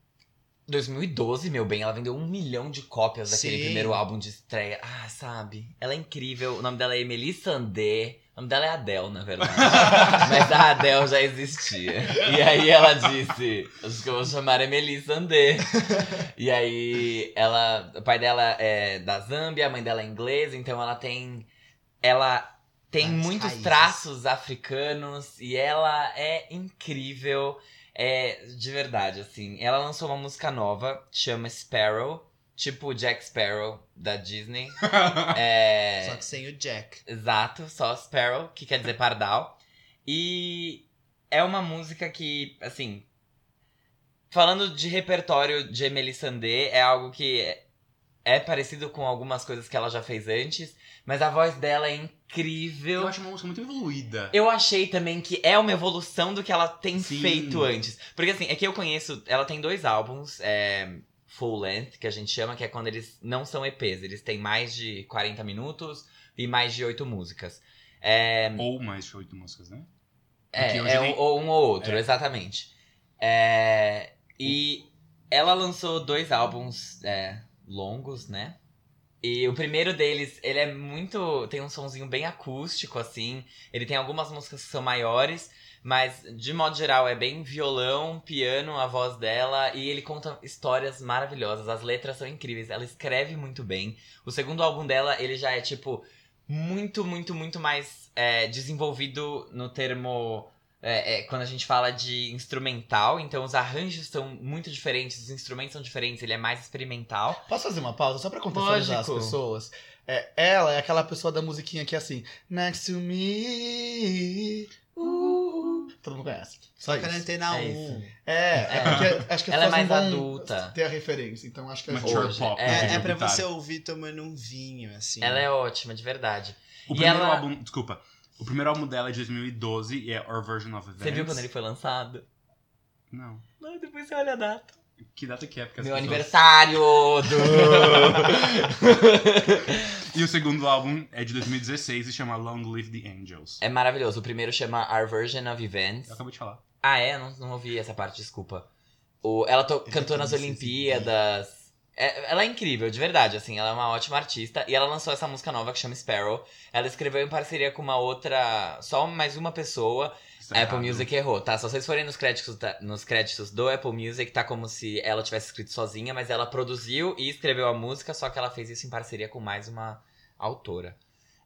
2012, meu bem, ela vendeu um milhão de cópias daquele Sim. primeiro álbum de estreia. Ah, sabe? Ela é incrível. O nome dela é Emily Sandé. O nome dela é Adele, na verdade. *laughs* Mas a Adele já existia. E aí ela disse: Acho que eu vou chamar Emily Sandé. E aí ela. O pai dela é da Zâmbia, a mãe dela é inglesa, então ela tem. Ela tem Várias muitos raízes. traços africanos e ela é incrível. É, de verdade, assim. Ela lançou uma música nova, chama Sparrow, tipo Jack Sparrow da Disney. *laughs* É, Só que sem o Jack. Exato, só Sparrow, que quer dizer pardal. E é uma música que, assim. Falando de repertório de Emily Sandé, é algo que é, é parecido com algumas coisas que ela já fez antes, mas a voz dela é incrível. Eu acho uma música muito evoluída. Eu achei também que é uma evolução do que ela tem Sim. feito antes. Porque assim, é que eu conheço. Ela tem dois álbuns, é, full length, que a gente chama, que é quando eles não são EPs. Eles têm mais de 40 minutos e mais de 8 músicas. É, Ou mais de oito músicas, né? é, Porque é tem- um, ou um ou outro, É. exatamente. É, e ela lançou dois álbuns é, longos, né? E o primeiro deles, ele é muito. tem um sonzinho bem acústico, assim. Ele tem algumas músicas que são maiores, mas de modo geral é bem violão, piano, a voz dela. E ele conta histórias maravilhosas. As letras são incríveis. Ela escreve muito bem. O segundo álbum dela, ele já é, tipo, muito, muito, muito mais é, desenvolvido no termo. é, é, quando a gente fala de instrumental, então os arranjos são muito diferentes, os instrumentos são diferentes, ele é mais experimental. Posso fazer uma pausa só pra contextualizar Lógico. as pessoas? É, ela é aquela pessoa da musiquinha que é assim, next to me. uh", todo mundo conhece. Só Toca na isso. antena É 1. isso. É, é É. porque acho que Ela é mais adulta. ter a referência, então acho que é Mature Hoje, pop. é. no É, é pra você ouvir tomando um vinho, assim. Ela é ótima, de verdade. O E primeiro ela- álbum, desculpa. O primeiro álbum dela é de 2012 e é Our Version of Events. Você viu quando ele foi lançado? Não. Não, depois você olha a data. Que data que é? Porque Meu pessoas- aniversário! Do... *laughs* E o segundo álbum é de 2016 e chama Long Live the Angels. é maravilhoso. O primeiro chama Our Version of Events. Eu acabei de falar. Ah, é? Não, não ouvi essa parte, desculpa. O, ela to- cantou nas se Olimpíadas. É- ela é incrível, de verdade, assim, ela é uma ótima artista. E ela lançou essa música nova que chama Sparrow. Ela escreveu em parceria com uma outra. Só mais uma pessoa. Isso é Apple errado. Music errou, tá? Se vocês forem nos créditos, da- nos créditos do Apple Music, tá como se ela tivesse escrito sozinha, mas ela produziu e escreveu a música, só que ela fez isso em parceria com mais uma autora.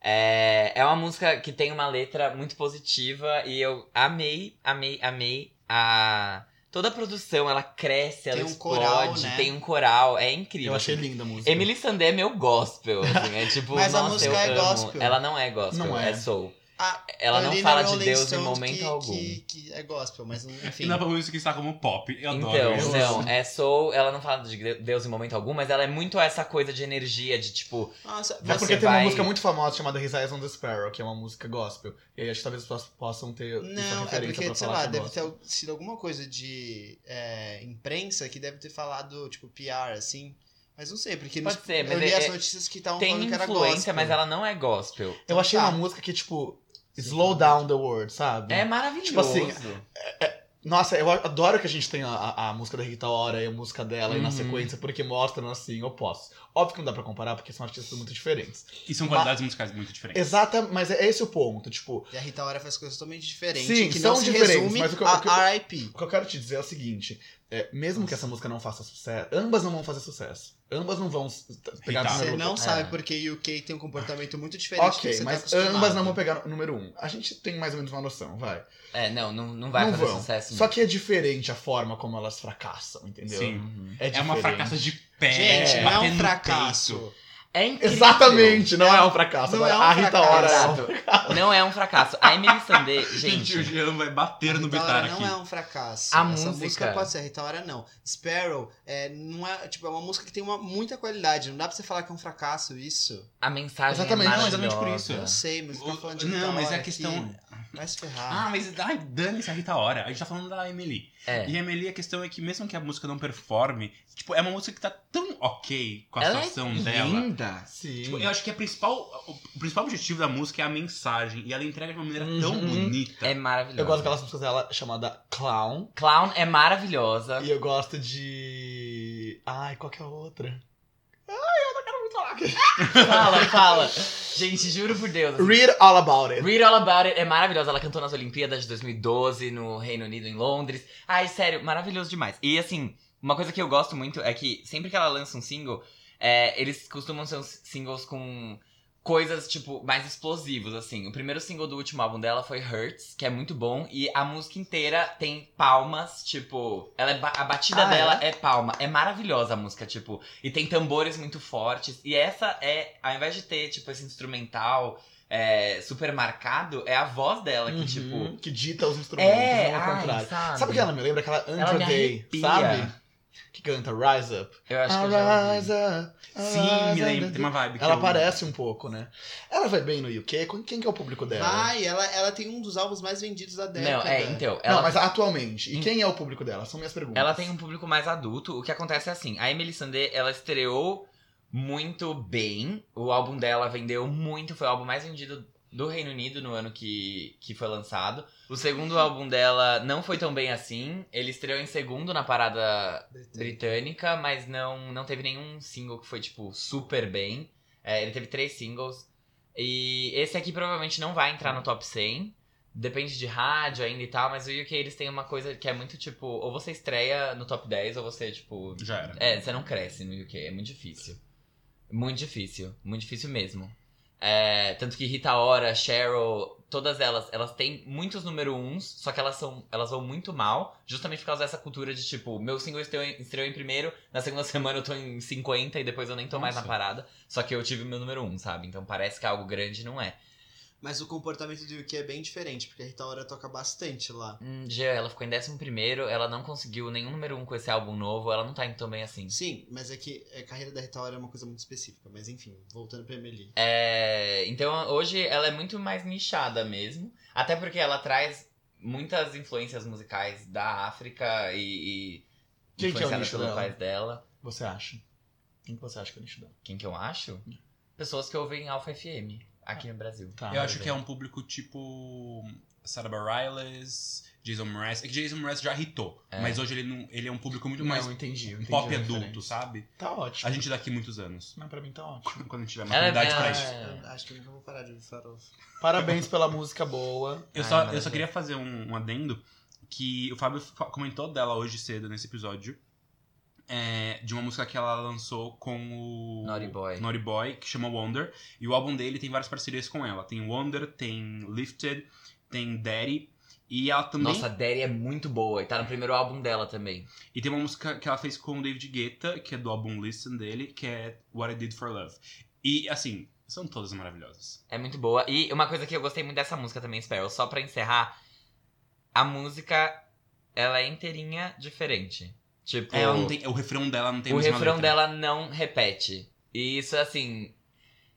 É, é uma música que tem uma letra muito positiva e eu amei, amei, amei a. Toda a produção, ela cresce, ela Tem um explode, coral, né? tem um coral, é incrível. Eu achei assim. linda a música. Emily Sandé é meu gospel, assim, é *laughs* tipo, Mas a nossa, música eu é amo. gospel. Ela não é gospel, Não é. é. soul. Ah, Ela não li na fala de Rolling Deus em Stone momento que, algum. Que, que é gospel, mas enfim. E na Apple Music está como pop. Eu adoro Então, isso. não, é soul, ela não fala de Deus em momento algum, mas ela é muito essa coisa de energia, de tipo, Nossa, É Você porque tem uma vai- música muito famosa chamada His Eyes on the Sparrow, que é uma música gospel. E aí acho que talvez as pessoas possam ter Não, é porque, pra sei lá, que é deve gospel. ter sido alguma coisa de é, imprensa que deve ter falado, tipo, PR, assim. Mas não sei, porque Pode nos- ser, mas eu li é- as é- notícias que estavam tem falando que era influência, gospel. mas ela não é gospel. Eu achei Tá. uma música que, tipo, slow down the world, sabe? É maravilhoso. Tipo assim, Nossa, eu adoro que a gente tenha a, a música da Rita Ora e a música dela aí na Uhum. sequência, porque mostram assim, opostos. Óbvio que não dá pra comparar, porque são artistas muito diferentes. E são qualidades musicais muito diferentes. Exata, mas é esse o ponto, tipo, E a Rita Ora faz coisas totalmente diferentes. Sim, que são não se diferentes, resume mas o que eu- a o que eu- R.I.P. o que eu quero te dizer é o seguinte, é, mesmo que essa música não faça sucesso, ambas não vão fazer sucesso. Ambas não vão pegar Rita. número Você não É. sabe porque o UK tem um comportamento muito diferente Ok, você mas tá ambas não vão pegar número um. A gente tem mais ou menos uma noção, vai. É, não, não, não vai não fazer vão. sucesso. Só que é diferente a forma como elas fracassam, entendeu? Sim. É, É uma fracassa de pé. Gente, não é um fracasso. peito. É incrível. Exatamente, não é, um fracasso. Não Agora, é um a Rita fracasso. Ora é um Exato. Não é um fracasso. A Emily Sandé, *laughs* Gente, o gente, Jean vai bater no bitar aqui. não é um fracasso. A Essa música- música pode ser, a Rita Ora não. Sparrow é, não é, tipo, é uma música que tem uma, muita qualidade. Não dá pra você falar que é um fracasso isso. a mensagem Exatamente, é não, maravilhosa. exatamente por isso. Eu sei, mas você tá O- falando de não, Rita mas é a questão- aqui. Vai se ferrar. Ah, mas ai, dane-se a Rita Ora. A gente tá falando da Emily. É. E a Emily, a questão é que mesmo que a música não performe, tipo, é uma música que tá tão ok com a Ela situação é dela. linda. Sim. Tipo, eu acho que a principal, o principal objetivo da música é a mensagem. E ela entrega de uma maneira tão Uhum. bonita. É maravilhosa. eu gosto daquelas músicas dela chamada Clown. Clown é maravilhosa. E eu gosto de. Ai, qual que é a outra? Ai, falar. Fala, fala. Gente, juro por Deus. assim, Read All About It. Read All About It é maravilhosa. Ela cantou nas Olimpíadas de 2012 no Reino Unido, em Londres. Ai, sério, maravilhoso demais. E assim, uma coisa que eu gosto muito é que sempre que ela lança um single, é, eles costumam ser uns singles com coisas, tipo, mais explosivos, assim. O primeiro single do último álbum dela foi Hurts, que é muito bom. E a música inteira tem palmas, tipo... Ela é ba- a batida Ah, dela é? palma. É maravilhosa a música, tipo... E tem tambores muito fortes. E essa é, ao invés de ter, tipo, esse instrumental é, super marcado, é a voz dela que, Uhum, tipo... que dita os instrumentos, É, não ao ai, contrário. sabe? Sabe o que ela me lembra? Aquela Ela Andra me Day, arrepia. sabe? Que canta Rise Up. Eu acho que eu já Rise ouvi. Up. Sim, rise me lembro. Tem uma vibe. que Ela eu- aparece um pouco, né? Ela vai bem no UK? Quem que é o público dela? Vai, ela, ela tem um dos álbuns mais vendidos da década. Não, é, então... Não, Ela mas atualmente. E Hum. quem é o público dela? São minhas perguntas. Ela tem um público mais adulto. O que acontece é assim, a Emily Sandé, ela estreou muito bem. O álbum dela vendeu muito, foi o álbum mais vendido do Reino Unido no ano que, que foi lançado. O segundo álbum dela não foi tão bem assim. Ele estreou em segundo na parada britânica, mas não, não teve nenhum single que foi, tipo, super bem. É, ele teve três singles. E esse aqui provavelmente não vai entrar no top 100. Depende de rádio ainda e tal, mas o UK eles têm uma coisa que é muito tipo, ou você estreia no top 10 ou você, tipo. Já era. É, você não cresce no UK, é muito difícil. Muito difícil, muito difícil mesmo. É, tanto que Rita Ora, Cheryl, todas elas, elas têm muitos número uns, só que elas são, elas vão muito mal, justamente por causa dessa cultura de tipo, meu single estreou em, estreou em primeiro, na segunda *laughs* semana eu tô em 50 e depois eu nem tô mais na Nossa. parada, só que eu tive o meu número um, sabe? Então parece que é algo grande, não é. Mas o comportamento do UK é bem diferente, porque a Rita Ora toca bastante lá. Hum, ela ficou em décimo primeiro, ela não conseguiu nenhum número um com esse álbum novo, ela não tá indo tão bem assim. Sim, mas é que a carreira da Rita Ora é uma coisa muito específica. Mas enfim, voltando pra Emily. É, então hoje ela é muito mais nichada mesmo. Até porque ela traz muitas influências musicais da África e, e Quem que é o nicho pelo dela? país dela. Você acha? Quem que você acha que é o nicho dela? Quem que eu acho? Pessoas que ouvem Alpha FM aqui no Brasil. Tá. Eu acho que é um público tipo Sarah Bareilles, Jason Mraz. É que Jason Mraz já hitou, É. mas hoje ele, não, ele é um público muito Não, mais eu entendi. Eu entendi pop a adulto, sabe? Tá ótimo. A gente daqui muitos anos. Não, pra mim tá *laughs* ótimo. Quando a gente tiver é- maturidade pra ela isso. é- acho que eu nunca vou parar de farofa. Parabéns pela música boa. Eu Ai, só, eu só queria fazer um, um adendo que o Fábio comentou dela hoje cedo nesse episódio. É, de uma música que ela lançou com o Naughty Boy. Naughty Boy, que chama Wonder. E o álbum dele tem várias parcerias com ela. Tem Wonder, tem Lifted, tem Daddy. E ela também. Nossa, Daddy é muito boa e tá no primeiro álbum dela também. E tem uma música que ela fez com o David Guetta, que é do álbum Listen dele, que é What I Did for Love. E assim, são todas maravilhosas. É muito boa. E uma coisa que eu gostei muito dessa música também, Sparrow, só pra encerrar, a música, ela é inteirinha diferente. Tipo, Ela não tem, o refrão dela não tem o mesma refrão dela não repete. E isso, assim.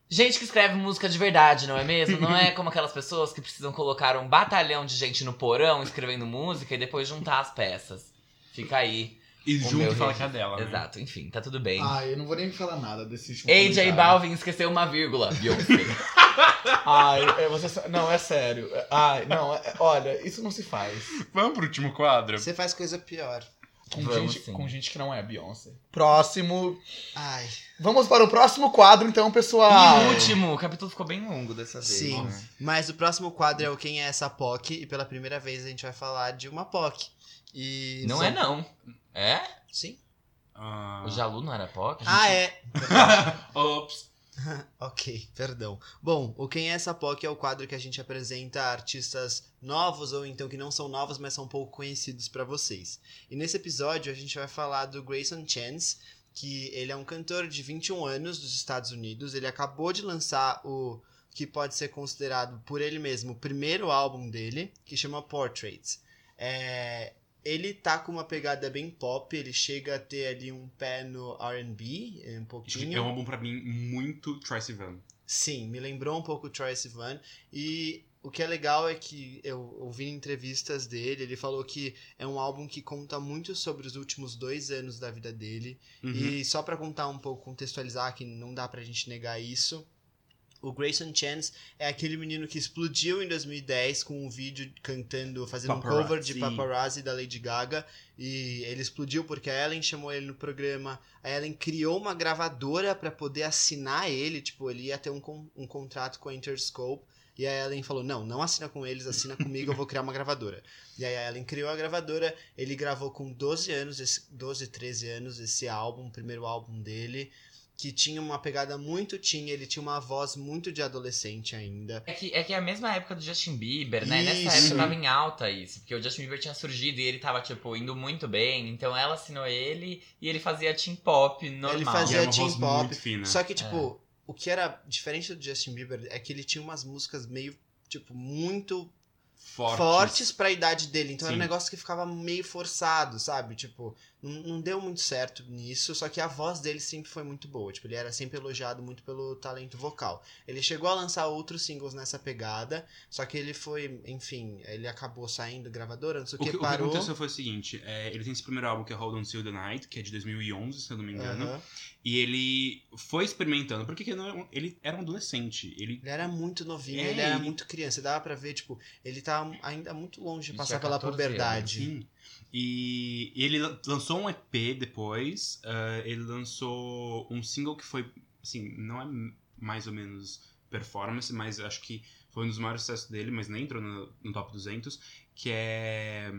Gente que escreve música de verdade, não é mesmo? Não é como aquelas pessoas que precisam colocar um batalhão de gente no porão escrevendo música e depois juntar as peças. Fica aí. E o junto meu e fala que é dela. né? Exato, enfim, tá tudo bem. Ah, eu não vou nem falar nada desse último AJ. Balvin esqueceu uma vírgula. Beyoncé. *laughs* Ai, é, você... Não, é sério. Ai, não, é- olha, isso não se faz. Vamos pro último quadro. Você faz coisa pior. Com, Vamos gente, sim. com gente que não é Beyoncé. Próximo. Ai, Vamos para o próximo quadro, então, pessoal. E o último, o capítulo ficou bem longo dessa vez. sim. né? Mas o próximo quadro é o Quem é essa POC? E pela primeira vez a gente vai falar de uma POC. E Não são- é não. É? Sim? Ah. O Jalu não era POC? Ah, é. *laughs* Ops. *laughs* Ok, perdão. Bom, o Quem é essa POC é o quadro que a gente apresenta artistas novos ou então que não são novos, mas são pouco conhecidos pra vocês. E nesse episódio a gente vai falar do Grayson Chance, que ele é um cantor de 21 anos dos Estados Unidos. Ele acabou de lançar o que pode ser considerado por ele mesmo o primeiro álbum dele, que chama Portraits. É, ele tá com uma pegada bem pop, ele chega a ter ali um pé no R&B, um É pouquinho. um álbum pra mim muito Tracy Van. Sim, me lembrou um pouco o Troye Sivan. E o que é legal é que eu ouvi entrevistas dele, ele falou que é um álbum que conta muito sobre os últimos dois anos da vida dele. Uhum. E só pra contar um pouco, contextualizar, que não dá pra gente negar isso. O Grayson Chance é aquele menino que explodiu em 2010 com um vídeo cantando, fazendo um cover de Paparazzi. Paparazzi da Lady Gaga. E ele explodiu porque a Ellen chamou ele no programa. A Ellen criou uma gravadora pra poder assinar ele. Tipo, ele ia ter um, um contrato com a Interscope. E a Ellen falou: Não, não assina com eles, assina comigo, eu vou criar uma gravadora. E aí a Ellen criou a gravadora. Ele gravou com 12 anos, esse, 12, 13 anos, esse álbum, o primeiro álbum dele. Que tinha uma pegada muito tinha, ele tinha uma voz muito de adolescente ainda. É que, é que é a mesma época do Justin Bieber, né? Nessa Isso. época tava em alta isso. Porque o Justin Bieber tinha surgido e ele tava, tipo, indo muito bem. Então ela assinou ele e ele fazia teen pop normal. Ele fazia- é teen pop, muito fina. Só que, tipo, o que era diferente do Justin Bieber é que ele tinha umas músicas meio, tipo, muito Fortes. fortes pra idade dele. Então era um Sim. negócio que ficava meio forçado, sabe? Tipo, não, deu muito certo nisso, só que a voz dele sempre foi muito boa. Tipo, ele era sempre elogiado muito pelo talento vocal. Ele chegou a lançar outros singles nessa pegada, só que ele foi, enfim, ele acabou saindo gravadora, não sei o, O que, que, o que parou. aconteceu foi o seguinte, é, ele tem esse primeiro álbum que é Hold On Till The Night, que é de 2011, se eu não me engano, Aham. e ele foi experimentando, porque ele era um adolescente, ele Ele era muito novinho, É, ele era ele- muito criança. Dava pra ver, tipo, ele tá ainda muito longe de Ele passar tinha pela 14 puberdade. Sim. E ele lan- lançou um EP depois. ah, ele lançou um single que foi, assim, não é mais ou menos performance, mas acho que foi um dos maiores sucessos dele, mas nem entrou no, no top 200, que é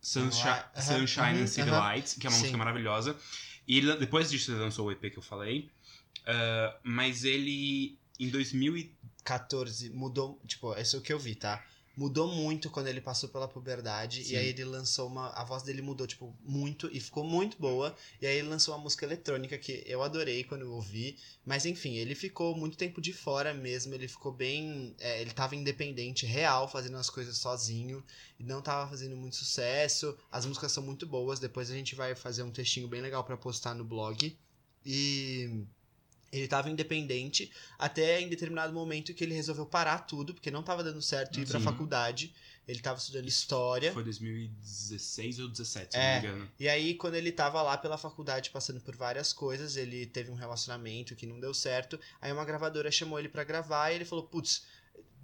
Sunshine, Aham. Sunshine Uhum, and City aham. Lights, que é uma Sim. música maravilhosa. E ele- depois disso ele lançou o EP que eu falei, ah, mas ele em 2000 e 14 mudou, tipo, isso é o que eu vi, tá? Mudou muito quando ele passou pela puberdade Sim. e aí ele lançou uma, a voz dele mudou tipo muito e ficou muito boa e aí ele lançou uma música eletrônica que eu adorei quando eu ouvi, mas enfim, ele ficou muito tempo de fora mesmo, ele ficou bem, é, ele tava independente, real, fazendo as coisas sozinho e não tava fazendo muito sucesso. As músicas são muito boas, depois a gente vai fazer um textinho bem legal pra postar no blog. E ele tava independente até em determinado momento que ele resolveu parar tudo, porque não tava dando certo ir pra Sim. faculdade. Ele tava estudando história. foi 2016 ou 17, se É. não me engano. E aí, quando ele tava lá pela faculdade passando por várias coisas, ele teve um relacionamento que não deu certo. Aí uma gravadora chamou ele pra gravar e ele falou: putz,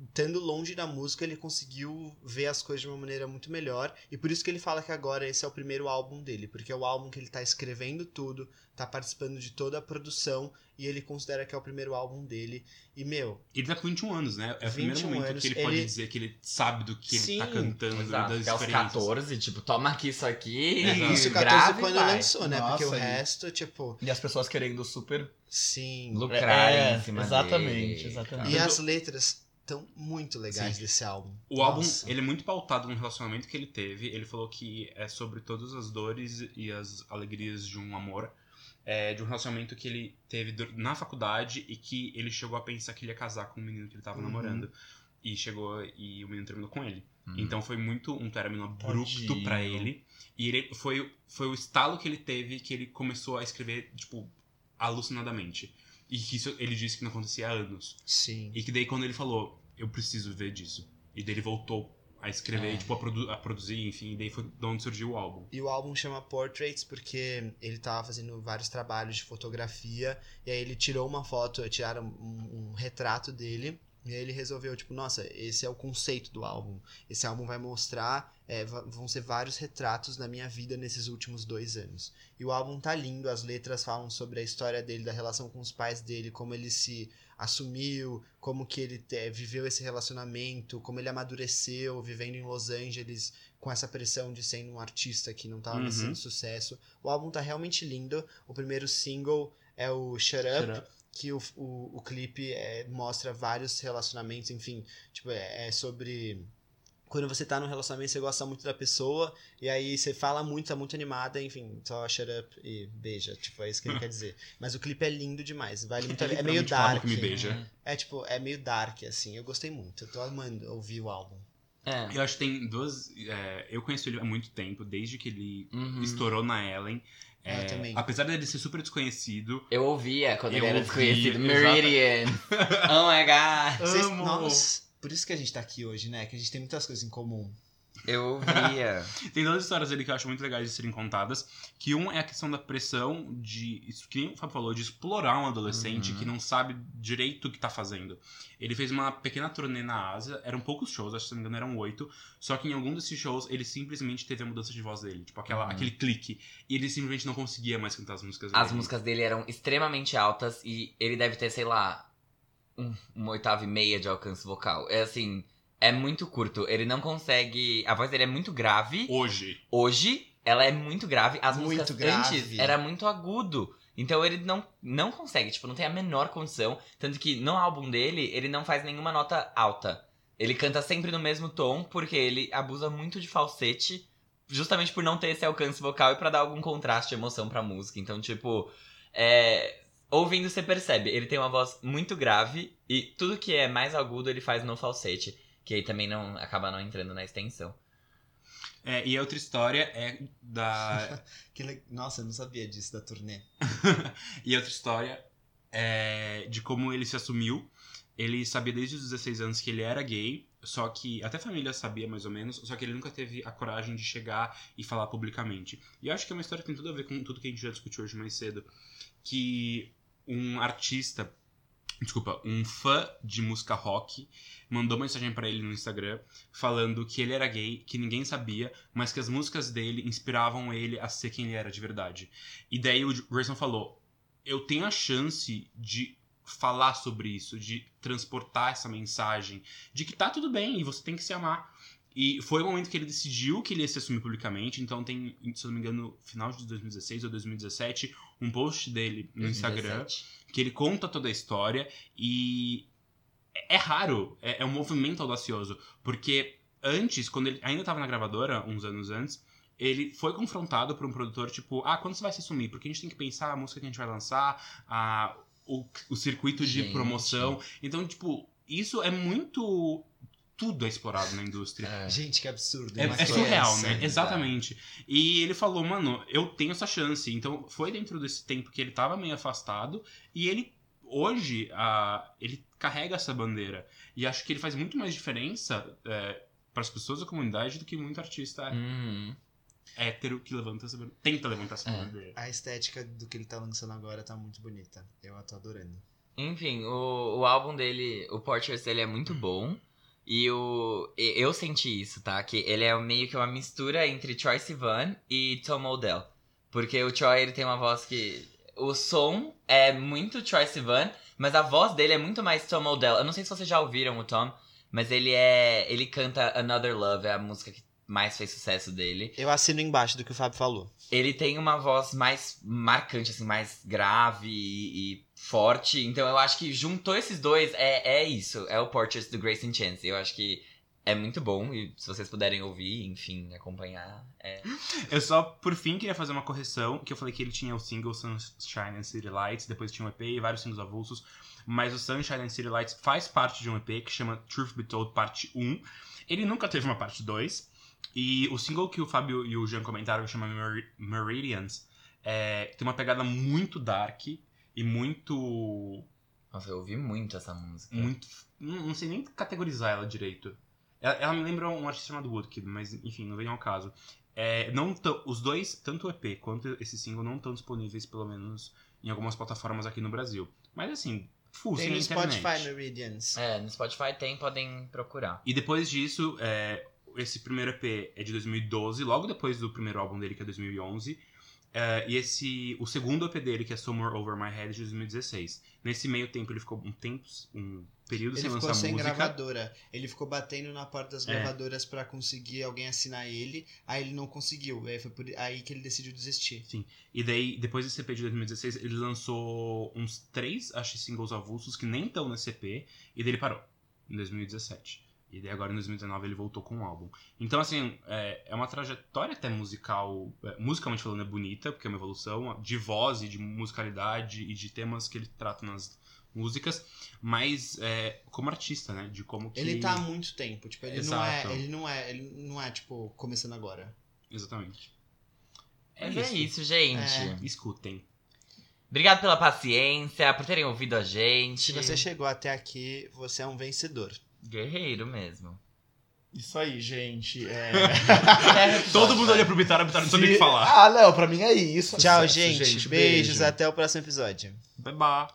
estando longe da música, ele conseguiu ver as coisas de uma maneira muito melhor. E por isso que ele fala que agora esse é o primeiro álbum dele, porque é o álbum que ele tá escrevendo tudo, tá participando de toda a produção e ele considera que é o primeiro álbum dele. E meu, Ele tá com 21 anos, né? É o primeiro 21 momento anos, que ele, pode ele- dizer que ele sabe do que Sim, ele tá cantando, Exato, das aos experiências. 14, tipo, toma aqui isso aqui. Exato. isso e 14 grava e quando vai. lançou, né? porque o e- resto, tipo, E as pessoas querendo super. sim. Lucrar É, em cima exatamente, dele. exatamente. E as letras estão muito legais Sim. desse álbum. O álbum, Nossa. ele é muito pautado no relacionamento que ele teve. Ele falou que é sobre todas as dores e as alegrias de um amor. É, de um relacionamento que ele teve na faculdade e que ele chegou a pensar que ele ia casar com um menino que ele tava Uhum. namorando. E chegou e o menino terminou com ele. Hum. Então foi muito um término abrupto pra ele. E ele foi, foi o estalo que ele teve que ele começou a escrever, tipo, alucinadamente. E que isso ele disse que não acontecia há anos. Sim. E que daí quando ele falou, eu preciso ver disso. E daí ele voltou a escrever, É. tipo, a, produ- a produzir, enfim, e daí foi de onde surgiu o álbum. E o álbum chama Portraits porque ele tava fazendo vários trabalhos de fotografia e aí ele tirou uma foto, tiraram um, um retrato dele e aí ele resolveu, tipo, nossa, esse é o conceito do álbum. Esse álbum vai mostrar, é, vão ser vários retratos da minha vida nesses últimos dois anos. E o álbum tá lindo, as letras falam sobre a história dele, da relação com os pais dele, como ele se assumiu, como que ele te- viveu esse relacionamento, como ele amadureceu vivendo em Los Angeles com essa pressão de sendo um artista que não tava Uhum. fazendo sucesso. O álbum tá realmente lindo. O primeiro single é o Shut Up, Shut Up. que o, o, o clipe é, mostra vários relacionamentos, enfim, tipo, é, é sobre quando você tá num relacionamento, você gosta muito da pessoa, e aí você fala muito, tá muito animada, enfim, só shut up e beija, tipo, é isso que ele quer dizer. *laughs* Mas o clipe é lindo demais, vale muito a Ele É meio fala dark. que me beija. É tipo, é meio dark, assim, eu gostei muito, eu tô amando ouvir o álbum. É. Eu acho que tem duas. é, eu conheço ele há muito tempo, desde que ele Uhum. estourou na Ellen. Eu É, também. Apesar dele ser super desconhecido, Eu ouvia quando Eu ele era ouvia, desconhecido. Meridian. *laughs* oh my god. Vocês- Amo! Por isso que a gente tá aqui hoje, né? Que a gente tem muitas coisas em comum. Eu ouvia. *laughs* Tem duas histórias dele que eu acho muito legais de serem contadas. Que um é a questão da pressão de. Isso que nem o Fábio falou, de explorar um adolescente Uhum. que não sabe direito o que tá fazendo. Ele fez uma pequena turnê na Ásia, eram poucos shows, acho que se não me engano eram oito. Só que em algum desses shows ele simplesmente teve a mudança de voz dele. Tipo, aquela, Uhum. aquele clique. E ele simplesmente não conseguia mais cantar as músicas dele. As músicas dele eram extremamente altas e ele deve ter, sei lá, um, uma oitava e meia de alcance vocal. É assim, é muito curto. Ele não consegue. A voz dele é muito grave. Hoje. Hoje, ela é muito grave. As Muito músicas grave. antes era muito agudo. Então ele não, não consegue, tipo, não tem a menor condição. Tanto que no álbum dele, ele não faz nenhuma nota alta. Ele canta sempre no mesmo tom, porque ele abusa muito de falsete, justamente por não ter esse alcance vocal e pra dar algum contraste de emoção pra música. Então, tipo, é, ouvindo você percebe, ele tem uma voz muito grave e tudo que é mais agudo ele faz no falsete, que aí também não acaba não entrando na extensão. É, e a outra história é da. *laughs* Que le- Nossa, eu não sabia disso da turnê. *laughs* e a outra história é de como ele se assumiu. Ele sabia desde os 16 anos que ele era gay, só que até a família sabia mais ou menos, só que ele nunca teve a coragem de chegar e falar publicamente. E eu acho que é uma história que tem tudo a ver com tudo que a gente já discutiu hoje mais cedo, que um artista, desculpa, um fã de música rock mandou uma mensagem pra ele no Instagram falando que ele era gay, que ninguém sabia, mas que as músicas dele inspiravam ele a ser quem ele era de verdade. E daí o Grayson falou: Eu tenho a chance de falar sobre isso, de transportar essa mensagem, de que tá tudo bem e você tem que se amar. E foi o momento que ele decidiu que ele ia se assumir publicamente, então tem, se eu não me engano, final de 2016 ou 2017, um post dele no Instagram 2017. que ele conta toda a história e é é raro, é, é um movimento audacioso, porque antes, quando ele ainda tava na gravadora, uns anos antes, ele foi confrontado por um produtor, tipo, ah, quando você vai se assumir? Porque a gente tem que pensar a música que a gente vai lançar, a, o, o circuito de Gente. promoção. Então, tipo, isso é muito. Tudo é explorado na indústria. É. Gente, que absurdo. É, Uma é surreal, dessa. né? Exatamente. E ele falou, mano, eu tenho essa chance. Então foi dentro desse tempo que ele tava meio afastado. E ele, hoje, ah, ele carrega essa bandeira. E acho que ele faz muito mais diferença é, para as pessoas da comunidade do que muito artista Uhum. hétero que levanta essa bandeira. Tenta levantar essa É. bandeira. A estética do que ele tá lançando agora tá muito bonita. Eu tô adorando. Enfim, o, o álbum dele, o Portraits dele é muito bom. E o, eu senti isso, tá? Que ele é meio que uma mistura entre Troy Sivan e Tom Odell. Porque o Troy, ele tem uma voz que... O som é muito Troy Sivan, mas a voz dele é muito mais Tom Odell. Eu não sei se vocês já ouviram o Tom, mas ele é... Ele canta Another Love, é a música que mais fez sucesso dele. Eu assino embaixo do que o Fábio falou. Ele tem uma voz mais marcante, assim, mais grave e, e forte. Então eu acho que juntou esses dois, é, é isso. É o Portraits do Grayson Chance. Eu acho que é muito bom. E se vocês puderem ouvir, enfim, acompanhar. É... Eu só, por fim, queria fazer uma correção, que eu falei que ele tinha o single Sunshine and City Lights, depois tinha um EP e vários singles avulsos, mas o Sunshine and City Lights faz parte de um EP que chama Truth Be Told Parte 1. Ele nunca teve uma parte 2, e o single que o Fábio e o Jean comentaram, que chama Mer- Meridians, é, tem uma pegada muito dark e muito... Nossa, eu ouvi muito essa música. muito não, não sei nem categorizar ela direito. Ela, ela me lembra um artista chamado Woodkid, mas enfim, não vem ao caso. É, não os dois, tanto o EP quanto esse single, não estão disponíveis, pelo menos, em algumas plataformas aqui no Brasil. Mas assim, fussem Tem no internet. Spotify Meridians. É, no Spotify tem, podem procurar. E depois disso, é, esse primeiro EP é de 2012, logo depois do primeiro álbum dele, que é 2011. É, e esse, o segundo EP dele, que é Somewhere Over My Head, é de 2016. Nesse meio tempo, ele ficou um tempo, um período Ele sem ficou lançar sem música. gravadora. Ele ficou batendo na porta das É. gravadoras pra conseguir alguém assinar ele. Aí ele não conseguiu. Aí foi por aí que ele decidiu desistir. E daí, depois desse EP de 2016, ele lançou uns três, acho, singles avulsos que nem estão nesse EP, e daí ele parou, em 2017. E daí agora em 2019 ele voltou com um álbum. Então, assim, é, é uma trajetória até musical, é, musicalmente falando, é bonita, porque é uma evolução de voz e de musicalidade e de temas que ele trata nas músicas, mas é, como artista, né? De como que. Ele tá há muito tempo. Tipo, ele não Exato. é. Ele não é. Ele não é, tipo, começando agora. Exatamente. É Mas é isso. isso, gente. É. Escutem. Obrigado pela paciência, por terem ouvido a gente. Se você chegou até aqui, você é um vencedor. Guerreiro mesmo. Isso aí, gente. É... *laughs* Todo mundo olha pro Bitar, o Bitar não sabe o que falar. Ah, não, pra mim é isso. Tchau, Sucesso, gente. Beijo. Beijos. Até o próximo episódio. Bye bye.